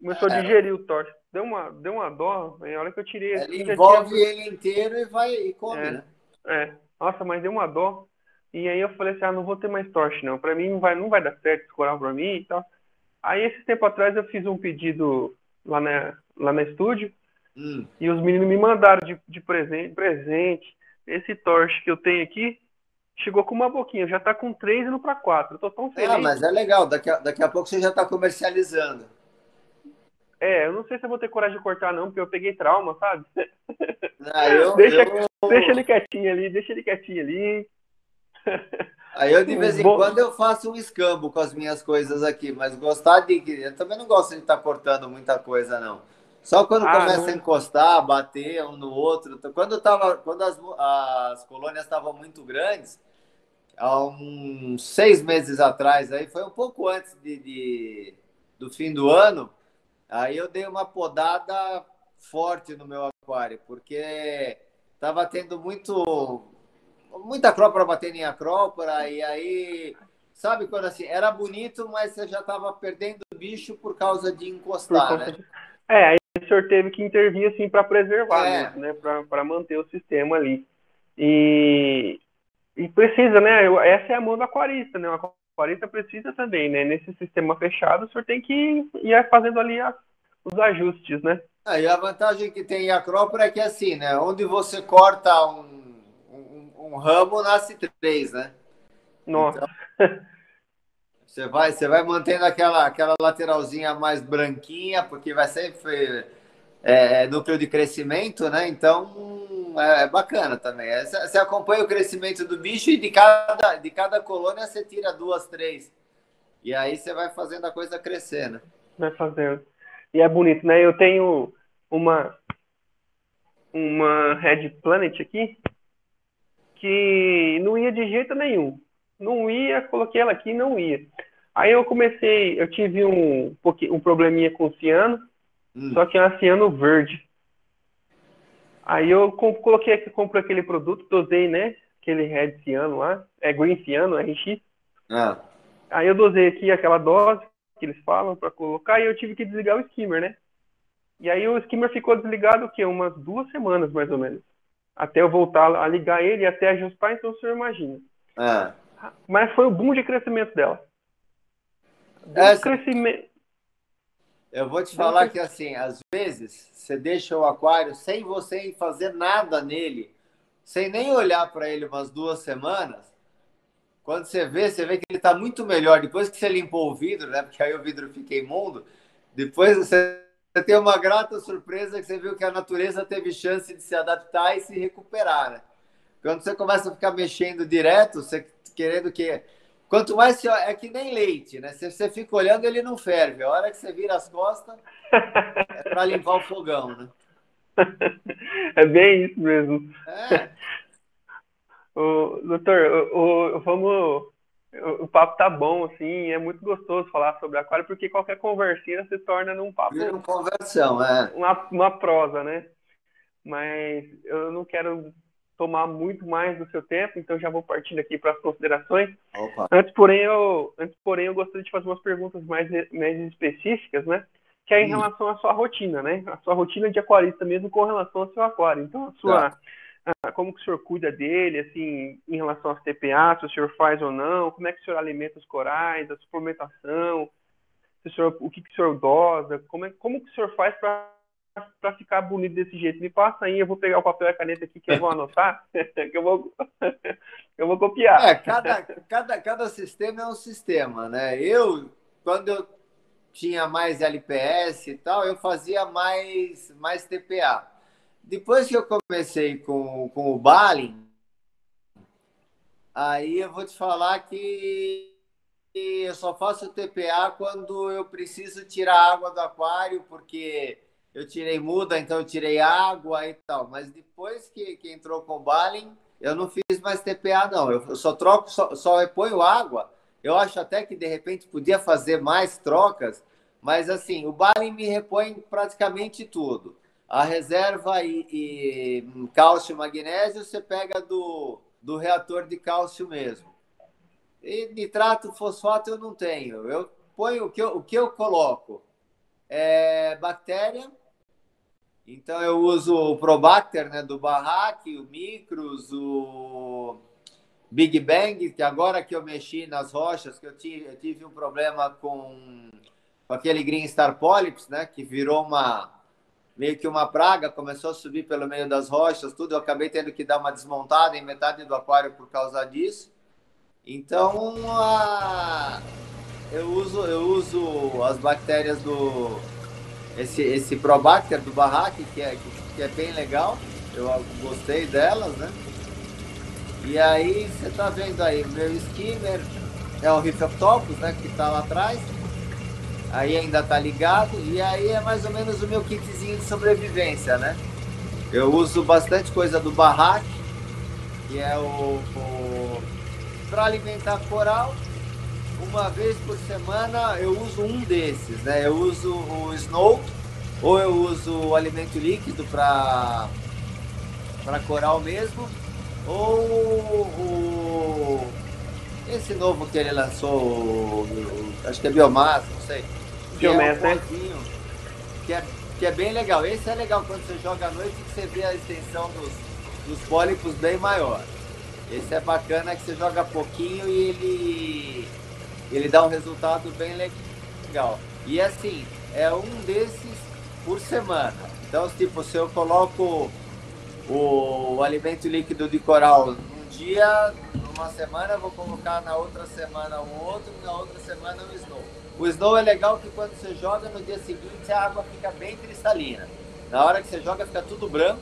Começou é, a digerir o torte. Deu uma, deu uma dó, a hora que eu tirei. Ele assim, envolve tinha... ele inteiro e vai e come, é, né? É. Nossa, mas deu uma dó. E aí eu falei assim, ah, não vou ter mais torte, não. Pra mim não vai, não vai dar certo esse coral pra mim e tal. Aí esse tempo atrás eu fiz um pedido lá na, lá na estúdio. Hum. E os meninos me mandaram de, de presente, presente esse torche que eu tenho aqui chegou com uma boquinha, já está com três indo para quatro. Eu tô tão feliz. Ah, mas é legal, daqui a, daqui a pouco você já está comercializando. É, eu não sei se eu vou ter coragem de cortar, não, porque eu peguei trauma, sabe? (laughs) Ah, eu, deixa, eu... deixa ele quietinho ali, deixa ele quietinho ali. Aí eu de vez em Bom... quando eu faço um escambo com as minhas coisas aqui, mas gostar de. Eu também não gosto de estar tá cortando muita coisa, não. Só quando ah, começa não... a encostar, bater um no outro. Quando, tava, quando as, as colônias estavam muito grandes, há uns seis meses atrás, aí foi um pouco antes de, de, do fim do ano, aí eu dei uma podada forte no meu aquário, porque estava tendo muito muita acrópora batendo em acrópora, e aí, sabe quando assim, era bonito, mas você já estava perdendo bicho por causa de encostar, né? É, aí o senhor teve que intervir assim para preservar, é. né? Para manter o sistema ali. E, e precisa, né? Essa é a mão do aquarista, né? O aquarista precisa também, né? Nesse sistema fechado, o senhor tem que ir fazendo ali a, os ajustes, né? Ah, e a vantagem que tem em acrópora é que assim, né? Onde você corta um, um, um ramo, nasce três, né? Nossa. Então, você vai, você vai mantendo aquela, aquela lateralzinha mais branquinha, porque vai sempre é, é núcleo de crescimento, né? Então é, é bacana também. É, você acompanha o crescimento do bicho e de cada, de cada colônia você tira duas, três. E aí você vai fazendo a coisa crescer, né? Vai fazendo. E é bonito, né? Eu tenho uma uma Red Planet aqui que não ia de jeito nenhum. Não ia, coloquei ela aqui não ia. Aí eu comecei, eu tive um, um probleminha com o ciano, hum. só que é um ciano verde. Aí eu coloquei aqui, comprei aquele produto, dosei, né? Aquele Red Ciano lá, é Green Ciano, RX. Ah. Aí eu dosei aqui aquela dose que eles falam para colocar e eu tive que desligar o skimmer, né? E aí o skimmer ficou desligado o quê? Umas duas semanas, mais ou menos. Até eu voltar a ligar ele e até ajustar, então o senhor imagina. É. Mas foi o boom de crescimento dela. É, crescimento. Eu vou te falar que assim, às vezes você deixa o aquário sem você fazer nada nele, sem nem olhar para ele umas duas semanas. Quando você vê, você vê que ele está muito melhor. Depois que você limpou o vidro, né? Porque aí o vidro fica imundo. Depois você tem uma grata surpresa que você viu que a natureza teve chance de se adaptar e se recuperar, né? Quando você começa a ficar mexendo direto, você querendo que. Quanto mais você... é que nem leite, né? Se você fica olhando, ele não ferve. A hora que você vira as costas, é para limpar o fogão, né? (laughs) É bem isso mesmo. É. (laughs) o, doutor, o, o, vamos o, papo tá bom, assim, é muito gostoso falar sobre aquário, porque qualquer conversinha se torna num papo. Vira uma conversão, é. Uma, uma prosa, né? Mas eu não quero tomar muito mais do seu tempo, então já vou partindo aqui para as considerações. Opa. Antes, porém, eu, antes, porém, eu gostaria de fazer umas perguntas mais, mais específicas, né? Que é em hum. relação à sua rotina, né? A sua rotina de aquarista mesmo com relação ao seu aquário. Então, a sua. Tá ah, como que o senhor cuida dele, assim, em relação às TPA, se o senhor faz ou não, como é que o senhor alimenta os corais, a suplementação, o, senhor, o que, que o senhor dosa, como, é, como que o senhor faz para ficar bonito desse jeito? Me passa aí, eu vou pegar o papel e a caneta aqui que eu vou anotar, (laughs) que eu vou, (laughs) eu vou copiar. É, cada, cada, cada sistema é um sistema, né? Eu, quando eu tinha mais LPS e tal, eu fazia mais, mais TPA. Depois que eu comecei com, com o Balin, aí eu vou te falar que eu só faço TPA quando eu preciso tirar água do aquário, porque eu tirei muda, então eu tirei água e tal. Mas depois que, que entrou com Balin, eu não fiz mais TPA, não. Eu só troco, só, só reponho água. Eu acho até que de repente podia fazer mais trocas, mas assim, o Balin me repõe praticamente tudo. A reserva e, e cálcio e magnésio você pega do, do reator de cálcio mesmo. E nitrato, fosfato eu não tenho. Eu ponho o que eu, o que eu coloco é bactéria. Então eu uso o Probacter né, do Barraque, o Micros, o Big Bang, que agora que eu mexi nas rochas, que eu tive, eu tive um problema com, com aquele Green Star Polyps, né, que virou uma, meio que uma praga, começou a subir pelo meio das rochas, tudo. Eu acabei tendo que dar uma desmontada em metade do aquário por causa disso. Então, a... eu, uso, eu uso as bactérias do. Esse, esse Probacter do Barraque, que é, que é bem legal. Eu gostei delas, né? E aí, você tá vendo aí, meu skimmer é o Rifoctopus, né? Que tá lá atrás aí ainda tá ligado, e aí é mais ou menos o meu kitzinho de sobrevivência, né? Eu uso bastante coisa do barraque, que é o, o para alimentar coral. Uma vez por semana eu uso um desses, né? Eu uso o Snow ou eu uso o alimento líquido para para coral mesmo, ou o esse novo que ele lançou, acho que é biomassa, não sei que é um pozinho, que é, que é bem legal. Esse é legal quando você joga à noite que você vê a extensão dos, dos pólipos bem maior. Esse é bacana que você joga pouquinho e ele, ele dá um resultado bem legal. E assim, é um desses por semana. Então, tipo, se eu coloco o, o alimento líquido de coral num dia, numa semana, vou colocar na outra semana um outro, na outra semana um snow. O snow é legal que quando você joga no dia seguinte a água fica bem cristalina. Na hora que você joga fica tudo branco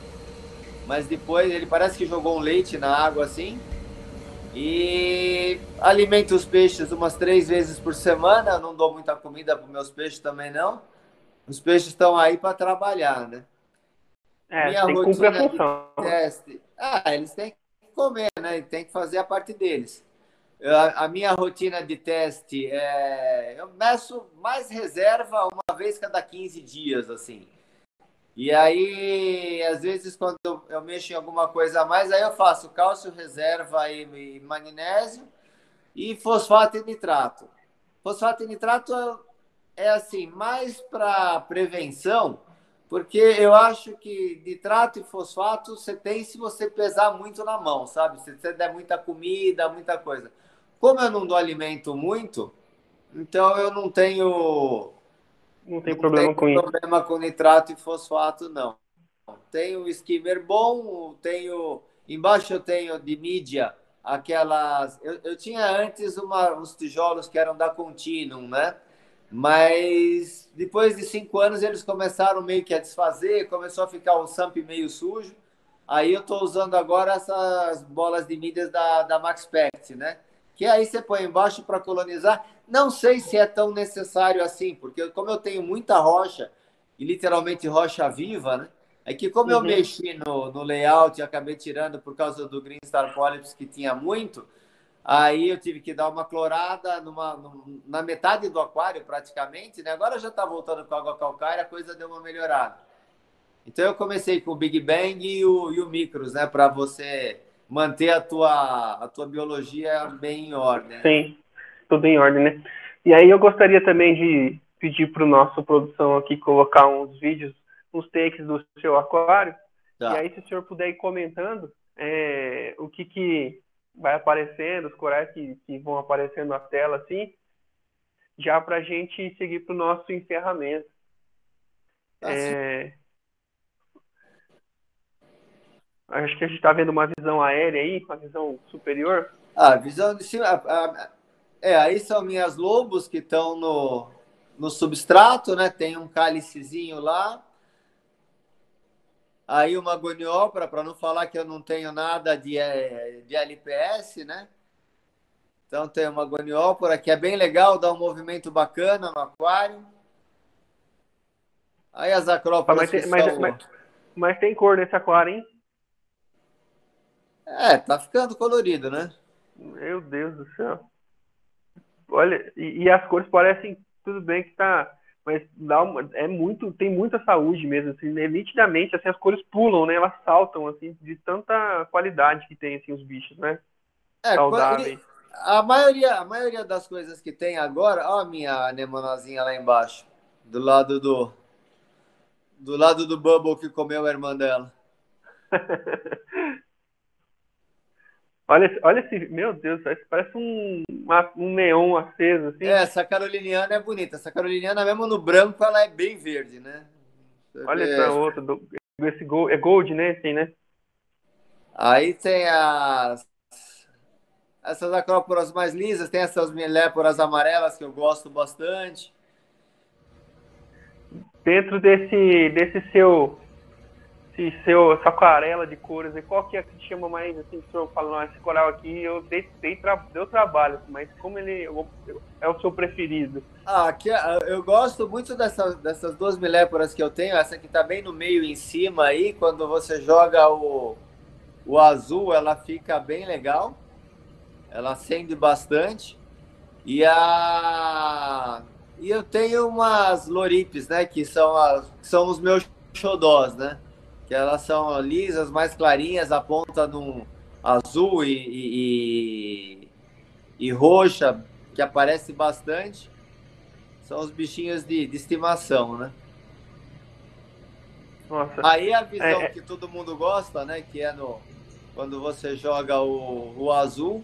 mas depois ele parece que jogou um leite na água assim. E alimento os peixes umas três vezes por semana. Não dou muita comida para meus peixes também não. Os peixes estão aí para trabalhar, né? É, Minha tem que cumprir a função. Teste. Ah, eles têm que comer, né? Tem que fazer a parte deles. A, a minha rotina de teste é. Eu meço mais reserva uma vez cada 15 dias, assim. E aí, às vezes, quando eu mexo em alguma coisa a mais, aí eu faço cálcio reserva e, magnésio e fosfato e nitrato. Fosfato e nitrato é assim, mais para prevenção, porque eu acho que nitrato e fosfato você tem se você pesar muito na mão, sabe? Se você der muita comida, muita coisa. Como eu não dou alimento muito, então eu não tenho não tem não problema tem com isso. problema com nitrato e fosfato, não. Tenho o skimmer bom, tenho. Embaixo eu tenho de mídia aquelas. Eu, eu tinha antes uma, uns tijolos que eram da Continuum, né? Mas depois de cinco anos eles começaram meio que a desfazer, começou a ficar um samp meio sujo. Aí eu estou usando agora essas bolas de mídias da, da Max Pact, né? Que aí você põe embaixo para colonizar. Não sei se é tão necessário assim, porque como eu tenho muita rocha, e literalmente rocha viva, né? É que como uhum. eu mexi no, no layout e acabei tirando por causa do Green Star Polyps, que tinha muito, aí eu tive que dar uma clorada numa, na metade do aquário, praticamente, né? Agora já está voltando com água calcária, a coisa deu uma melhorada. Então eu comecei com o Big Bang e o, e o Micros, né? Para você manter a tua, a tua biologia bem em ordem. Sim tudo em ordem, né? E aí eu gostaria também de pedir para o nosso produção aqui colocar uns vídeos, uns takes do seu aquário. Tá. E aí, se o senhor puder ir comentando é, o que, que vai aparecendo, os corais que, que vão aparecendo na tela, assim, já para a gente seguir para o nosso encerramento. Tá, é... Acho que a gente está vendo uma visão aérea aí, uma visão superior. Ah, visão de cima. A, é, aí são minhas lobos que estão no, no substrato, né? Tem um cálicezinho lá. Aí uma goniopra, para não falar que eu não tenho nada de, é, de LPS, né? Então tem uma goniópora que é bem legal, dá um movimento bacana no aquário. Aí as acrópolis. Mas, tem, mas, são... mas, mas, tem cor nesse aquário, hein? É, tá ficando colorido, né? Meu Deus do céu. Olha, e, e, as cores parecem tudo bem que tá, mas dá uma, é muito, tem muita saúde mesmo, assim, né? nitidamente, assim, as cores pulam, né? Elas saltam, assim, de tanta qualidade que tem, assim, os bichos, né? É, Saudáveis. A maioria, a maioria das coisas que tem agora, ó a minha anemonazinha lá embaixo, do lado do do lado do Bubble que comeu a irmã dela. (laughs) Olha, olha esse, meu Deus, parece um, uma, um neon aceso, assim. É, essa caroliniana é bonita. Essa caroliniana, mesmo no branco, ela é bem verde, né? olha essa outra, do, esse gold, é gold, né, assim, né? Aí tem as essas acróporas mais lisas, tem essas miléporas amarelas que eu gosto bastante. Dentro desse, desse seu esse seu, essa aquarela de cores, e qual que é que chama mais, assim, que não, esse coral aqui eu dei, dei tra deu trabalho, mas como ele é o seu preferido? Ah, aqui, ah, eu gosto muito dessas, dessas duas miléporas que eu tenho, essa que tá bem no meio em cima aí, quando você joga o, o azul, ela fica bem legal, ela acende bastante, e a... E eu tenho umas loripes, né, que são, as, são os meus xodós, né? Que elas são lisas, mais clarinhas, a ponta num azul e, e, e roxa, que aparece bastante. São os bichinhos de, de estimação, né? Nossa. Aí a visão é... que todo mundo gosta, né? Que é no quando você joga o, o azul.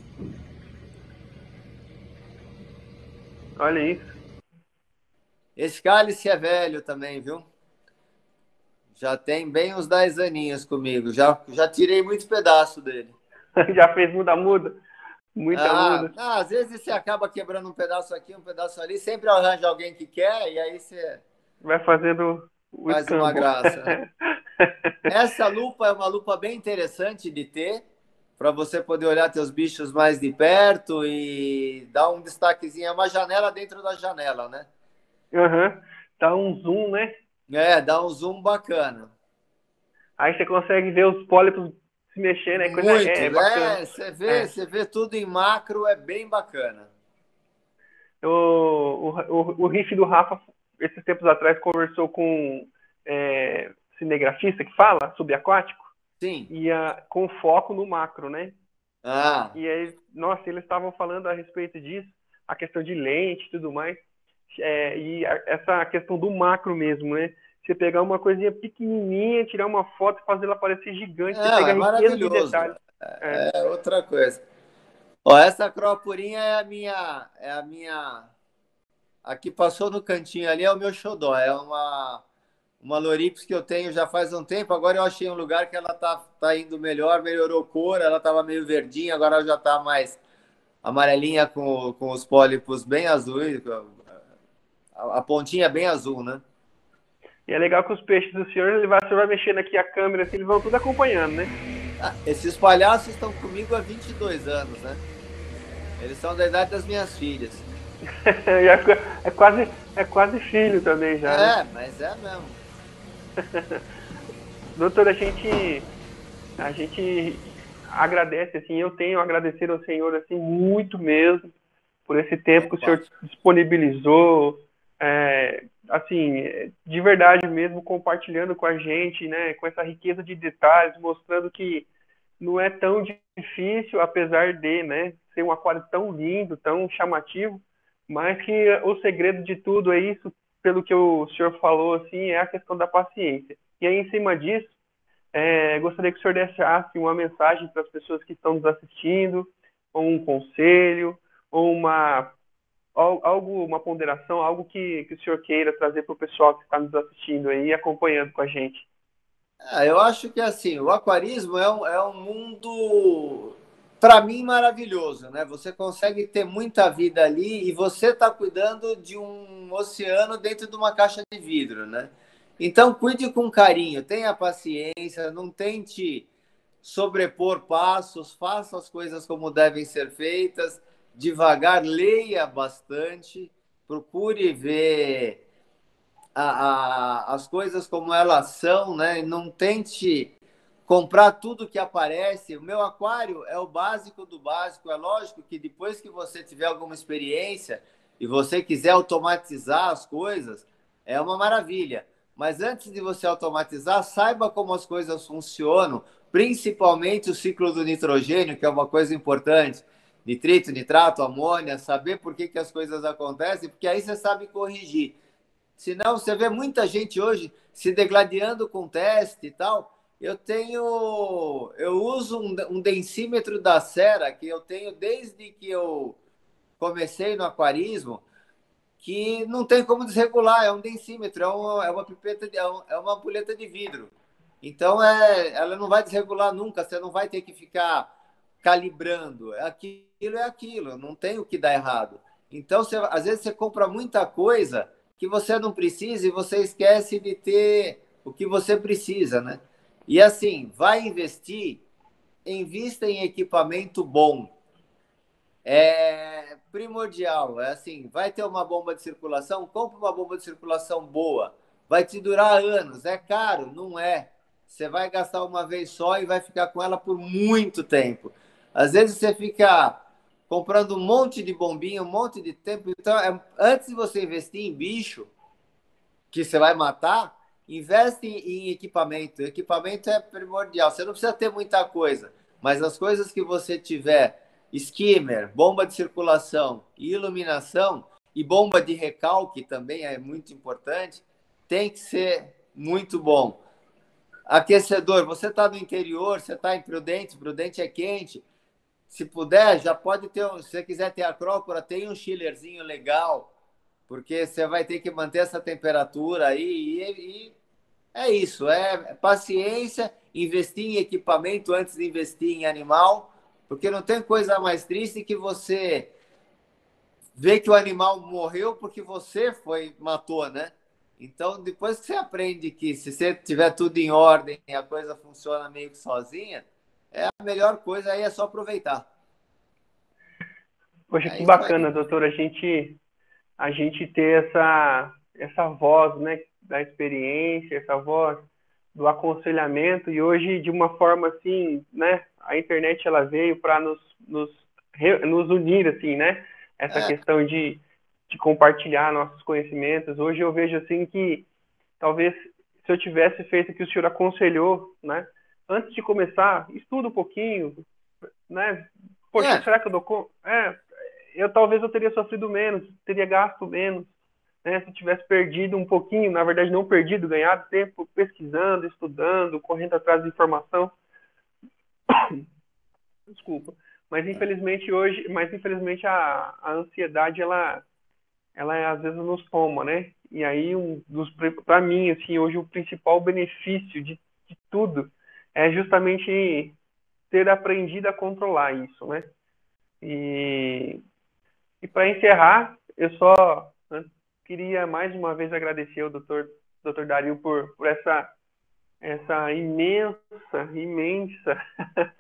Olha isso. Esse cálice é velho também, viu? Já tem bem uns 10 aninhos comigo. Já, já tirei muito pedaço dele. (laughs) já fez muda-muda? Muita ah, muda. Ah, às vezes você acaba quebrando um pedaço aqui, um pedaço ali. Sempre arranja alguém que quer e aí você... Vai fazendo o Faz escambo. uma graça. (laughs) Essa lupa é uma lupa bem interessante de ter para você poder olhar teus bichos mais de perto e dar um destaquezinho. É uma janela dentro da janela, né? Aham. Uhum. Dá um zoom, né? É, dá um zoom bacana. Aí você consegue ver os pólipos se mexer, né? Coisa Muito, é, é. É, você vê, é. você vê tudo em macro, é bem bacana. O, o, o, o riff do Rafa, esses tempos atrás, conversou com é, cinegrafista que fala subaquático. Sim. E a, com foco no macro, né? Ah. E aí, nossa, eles estavam falando a respeito disso, a questão de lente e tudo mais. É, e a, essa questão do macro mesmo, né? Você pegar uma coisinha pequenininha, tirar uma foto e fazer ela parecer gigante, é, você é maravilhoso. De detalhes. É, é, outra coisa. Ó, essa cropurinha é a minha, é a minha, a que passou no cantinho ali é o meu xodó, é uma uma Lorips que eu tenho já faz um tempo. Agora eu achei um lugar que ela tá, tá indo melhor, melhorou cor, ela estava meio verdinha, agora ela já está mais amarelinha com, com os pólipos bem azuis, a, a, pontinha bem azul, né? E é legal que os peixes do senhor, ele vai, o senhor vai mexendo aqui a câmera, assim, eles vão tudo acompanhando, né? Ah, esses palhaços estão comigo há 22 anos, né? Eles são da idade das minhas filhas. (laughs) é, quase, é quase filho também já. É, né? mas é mesmo. (laughs) Doutor, a gente, a gente agradece, assim, eu tenho a agradecer ao senhor, assim, muito mesmo, por esse tempo que o senhor disponibilizou, é, assim, de verdade mesmo, compartilhando com a gente, né, com essa riqueza de detalhes, mostrando que não é tão difícil, apesar de, né, ser um aquário tão lindo, tão chamativo, mas que o segredo de tudo é isso pelo que o senhor falou, assim, é a questão da paciência. E aí, em cima disso, é, gostaria que o senhor deixasse uma mensagem para as pessoas que estão nos assistindo, ou um conselho, ou uma algo, uma ponderação, algo que, que o senhor queira trazer para o pessoal que está nos assistindo e acompanhando com a gente. Ah, eu acho que assim, o aquarismo é um, é um mundo para mim, maravilhoso, né? Você consegue ter muita vida ali e você está cuidando de um oceano dentro de uma caixa de vidro, né? Então, cuide com carinho, tenha paciência, não tente sobrepor passos, faça as coisas como devem ser feitas, devagar, leia bastante, procure ver a, a, as coisas como elas são, né? Não tente comprar tudo que aparece. O meu aquário é o básico do básico. É lógico que depois que você tiver alguma experiência e você quiser automatizar as coisas, é uma maravilha. Mas antes de você automatizar, saiba como as coisas funcionam, principalmente o ciclo do nitrogênio, que é uma coisa importante. Nitrito, nitrato, amônia, saber por que, que as coisas acontecem, porque aí você sabe corrigir. Senão, você vê muita gente hoje se degladiando com teste e tal, eu tenho. Eu uso um, um densímetro da Sera que eu tenho desde que eu comecei no aquarismo, que não tem como desregular, é um densímetro, é uma, é uma pipeta, de, é, é uma ampulheta de vidro. Então é, ela não vai desregular nunca, você não vai ter que ficar calibrando. Aquilo é aquilo, não tem o que dar errado. Então, você, às vezes você compra muita coisa que você não precisa e você esquece de ter o que você precisa, né? E assim, vai investir, invista em equipamento bom. É primordial. É assim, vai ter uma bomba de circulação, compre uma bomba de circulação boa. Vai te durar anos. É caro? Não é. Você vai gastar uma vez só e vai ficar com ela por muito tempo. Às vezes você fica comprando um monte de bombinha, um monte de tempo. Então, é, antes de você investir em bicho que você vai matar, investe em equipamento. Equipamento é primordial. Você não precisa ter muita coisa, mas as coisas que você tiver, skimmer, bomba de circulação e iluminação, e bomba de recalque também é muito importante, tem que ser muito bom. Aquecedor, você está no interior, você está em Prudente, Prudente é quente. Se puder, já pode ter, se você quiser ter a Crócora, tem um chillerzinho legal, porque você vai ter que manter essa temperatura aí e, e é isso, é paciência, investir em equipamento antes de investir em animal, porque não tem coisa mais triste que você ver que o animal morreu porque você foi matou, né? Então, depois que você aprende que se você tiver tudo em ordem e a coisa funciona meio que sozinha, é a melhor coisa aí é só aproveitar. Poxa, é que bacana, vai... doutor, a gente a gente ter essa essa voz, né, da experiência, essa voz do aconselhamento e hoje de uma forma assim, né, a internet ela veio para nos, nos nos unir assim, né? Essa é. questão de, de compartilhar nossos conhecimentos. Hoje eu vejo assim que talvez se eu tivesse feito o que o senhor aconselhou, né? Antes de começar, estuda um pouquinho, né? Poxa, é. será que eu dou conta? É, eu talvez eu teria sofrido menos, teria gasto menos, né? Se eu tivesse perdido um pouquinho, na verdade não perdido, ganhado tempo pesquisando, estudando, correndo atrás de informação. (coughs) Desculpa. Mas infelizmente hoje, mas infelizmente a, a ansiedade ela ela às vezes nos toma, né? E aí um dos para mim assim, hoje o principal benefício de, de tudo é justamente ter aprendido a controlar isso, né? E, e para encerrar, eu só né, queria mais uma vez agradecer ao doutor, doutor Dario por, por essa, essa imensa, imensa (laughs)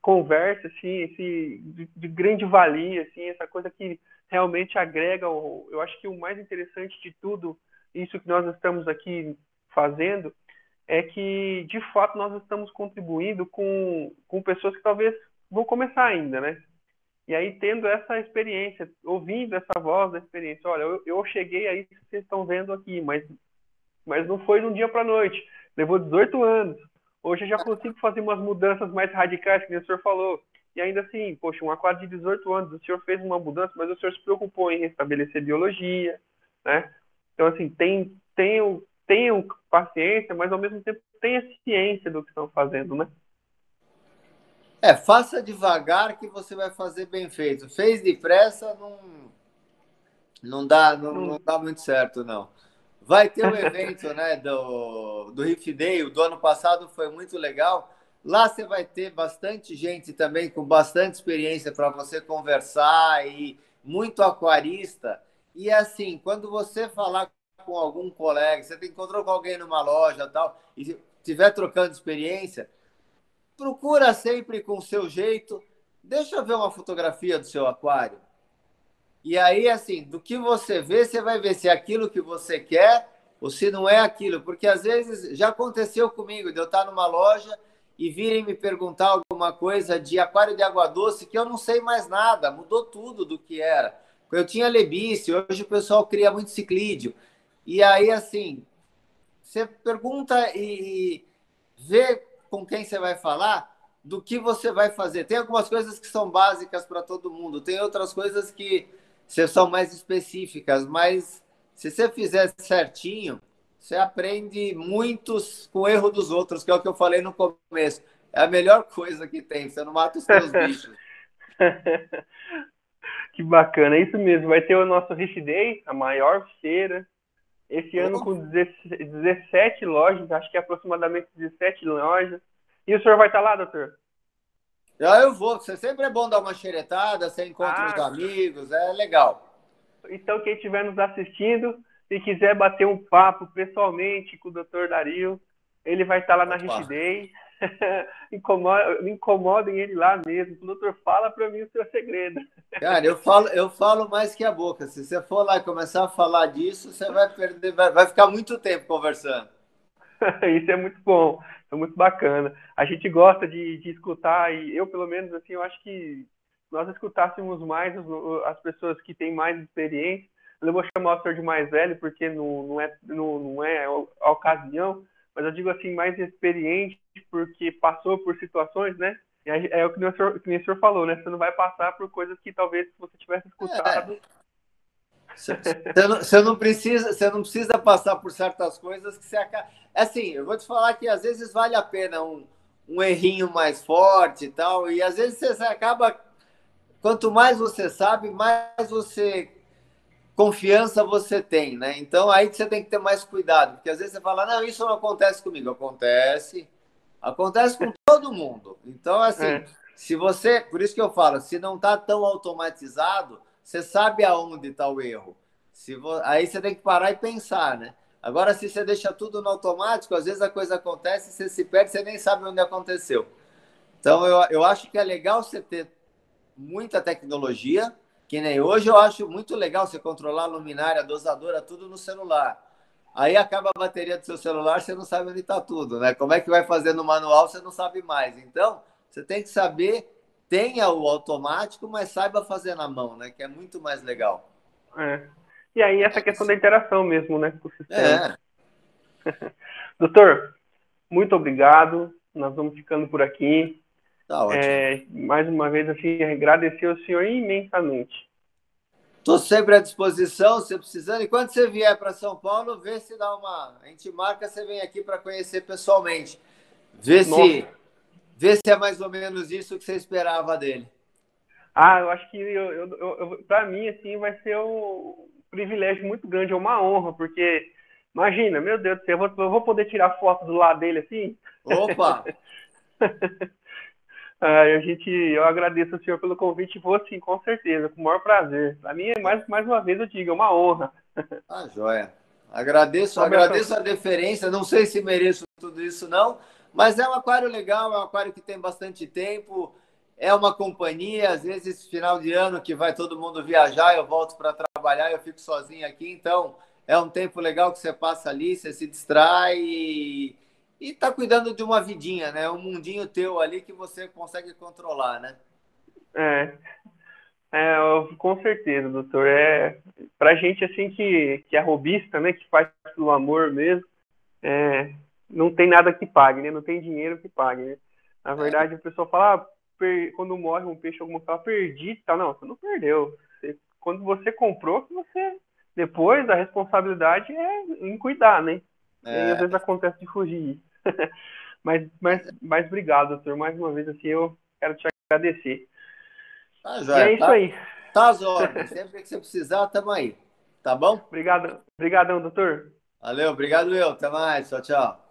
conversa, assim, esse, de, de, grande valia, assim, essa coisa que realmente agrega, o, eu acho que o mais interessante de tudo, isso que nós estamos aqui fazendo, é que, de fato, nós estamos contribuindo com, com pessoas que talvez vão começar ainda, né? E aí, tendo essa experiência, ouvindo essa voz da experiência, olha, eu, eu cheguei aí que vocês estão vendo aqui, mas, mas não foi de um dia para a noite, levou 18 anos. Hoje eu já consigo fazer umas mudanças mais radicais, que o senhor falou. E ainda assim, poxa, um aquário de 18 anos, o senhor fez uma mudança, mas o senhor se preocupou em restabelecer biologia, né? Então, assim, tem, tenham, tenham paciência, mas ao mesmo tempo tenha ciência do que estão fazendo, né? É, faça devagar que você vai fazer bem feito. Fez depressa, não, não, dá, não, não dá muito certo, não. Vai ter um evento né, do, do Riff Day, o do ano passado foi muito legal. Lá você vai ter bastante gente também com bastante experiência para você conversar e muito aquarista. E assim, quando você falar com algum colega, você encontrou com alguém numa loja tal, e estiver trocando experiência, procura sempre com o seu jeito. Deixa eu ver uma fotografia do seu aquário. E aí, assim, do que você vê, você vai ver se é aquilo que você quer ou se não é aquilo. Porque às vezes já aconteceu comigo de eu estar numa loja e virem me perguntar alguma coisa de aquário de água doce que eu não sei mais nada, mudou tudo do que era. Eu tinha lebice, hoje o pessoal cria muito ciclídeo. E aí, assim, você pergunta e vê com quem você vai falar, do que você vai fazer. Tem algumas coisas que são básicas para todo mundo, tem outras coisas que são mais específicas, mas se você fizer certinho, você aprende muitos com o erro dos outros, que é o que eu falei no começo. É a melhor coisa que tem, você não mata os seus bichos. (laughs) (laughs) que bacana, é isso mesmo. Vai ter o nosso Rich Day, a maior feira esse ano com 17 lojas, acho que é aproximadamente 17 lojas. E o senhor vai estar lá, doutor? Ah, eu vou. Você sempre é bom dar uma xeretada, você encontra ah, os amigos, é legal. Então, quem estiver nos assistindo e quiser bater um papo pessoalmente com o doutor Dario, ele vai estar lá na Rich Day. (laughs) incomodem ele lá mesmo. O doutor fala para mim o seu segredo. Cara, eu falo, eu falo mais que a boca. Se você for lá e começar a falar disso, você vai perder, vai, vai ficar muito tempo conversando. (laughs) Isso é muito bom, é muito bacana. A gente gosta de, de escutar e eu, pelo menos, assim, eu acho que nós escutássemos mais as pessoas que têm mais experiência. Eu vou chamar o senhor de mais velho porque não, não é não, não é a ocasião, mas eu digo assim, mais experiente, porque passou por situações, né? E é o que o, senhor, que o senhor falou, né? Você não vai passar por coisas que talvez você tivesse escutado. É. Você não, você não, precisa, você não precisa passar por certas coisas que você acaba. É assim, eu vou te falar que às vezes vale a pena um, um errinho mais forte e tal, e às vezes você acaba. Quanto mais você sabe, mais você confiança você tem, né? Então aí você tem que ter mais cuidado, porque às vezes você fala, não, isso não acontece comigo. Acontece, acontece com (laughs) todo mundo. Então, assim, é. se você, por isso que eu falo, se não está tão automatizado, você sabe aonde está o erro. Se vo... Aí você tem que parar e pensar, né? Agora, se você deixa tudo no automático, às vezes a coisa acontece, você se perde, você nem sabe onde aconteceu. Então, eu, eu acho que é legal você ter muita tecnologia, que nem hoje eu acho muito legal você controlar a luminária, a dosadora, tudo no celular. Aí acaba a bateria do seu celular, você não sabe onde está tudo, né? Como é que vai fazer no manual, você não sabe mais. Então, você tem que saber, tenha o automático, mas saiba fazer na mão, né? Que é muito mais legal. É. E aí essa questão da interação mesmo, né? Com o sistema. É. (laughs) Doutor, muito obrigado. Nós vamos ficando por aqui. Tá ótimo. É, mais uma vez, assim, agradecer ao senhor imensamente. Estou sempre à disposição, se precisando. E quando você vier para São Paulo, vê se dá uma. A gente marca, você vem aqui para conhecer pessoalmente. Vê se, vê se é mais ou menos isso que você esperava dele. Ah, eu acho que eu, eu, eu para mim assim vai ser um privilégio muito grande, é uma honra, porque imagina, meu Deus do céu, eu vou, eu vou poder tirar foto do lado dele assim. Opa! (laughs) a gente, eu agradeço ao senhor pelo convite, vou sim, com certeza, com o maior prazer. Para mim, mais, mais uma vez, eu digo, é uma honra. (laughs) Ah, joia. Agradeço, agradeço a deferência, não sei se mereço tudo isso não, mas é um aquário legal, é um aquário que tem bastante tempo, é uma companhia, às vezes final de ano que vai todo mundo viajar, eu volto para trabalhar, eu fico sozinho aqui, então é um tempo legal que você passa ali, você se distrai e e tá cuidando de uma vidinha, né? Um mundinho teu ali que você consegue controlar, né? É, é com certeza, doutor. É pra gente assim que, que é robista, né? Que faz pelo amor mesmo, é, não tem nada que pague, né? Não tem dinheiro que pague, né? Na é. verdade, é. o pessoal fala, ah, per... quando morre um peixe, alguma coisa, perdi, tal. Não, você não perdeu. Você, quando você comprou, você depois a responsabilidade é em cuidar, né? É. E às vezes acontece de fugir. (laughs) mas, mas, mas obrigado, doutor. Mais uma vez, assim, eu quero te agradecer. Tá, já, e é isso tá, aí. Tá às ordens. Sempre que você precisar, tamo aí. Tá bom? Obrigado. Obrigadão, doutor. Valeu, obrigado eu. Até mais. Tchau, tchau.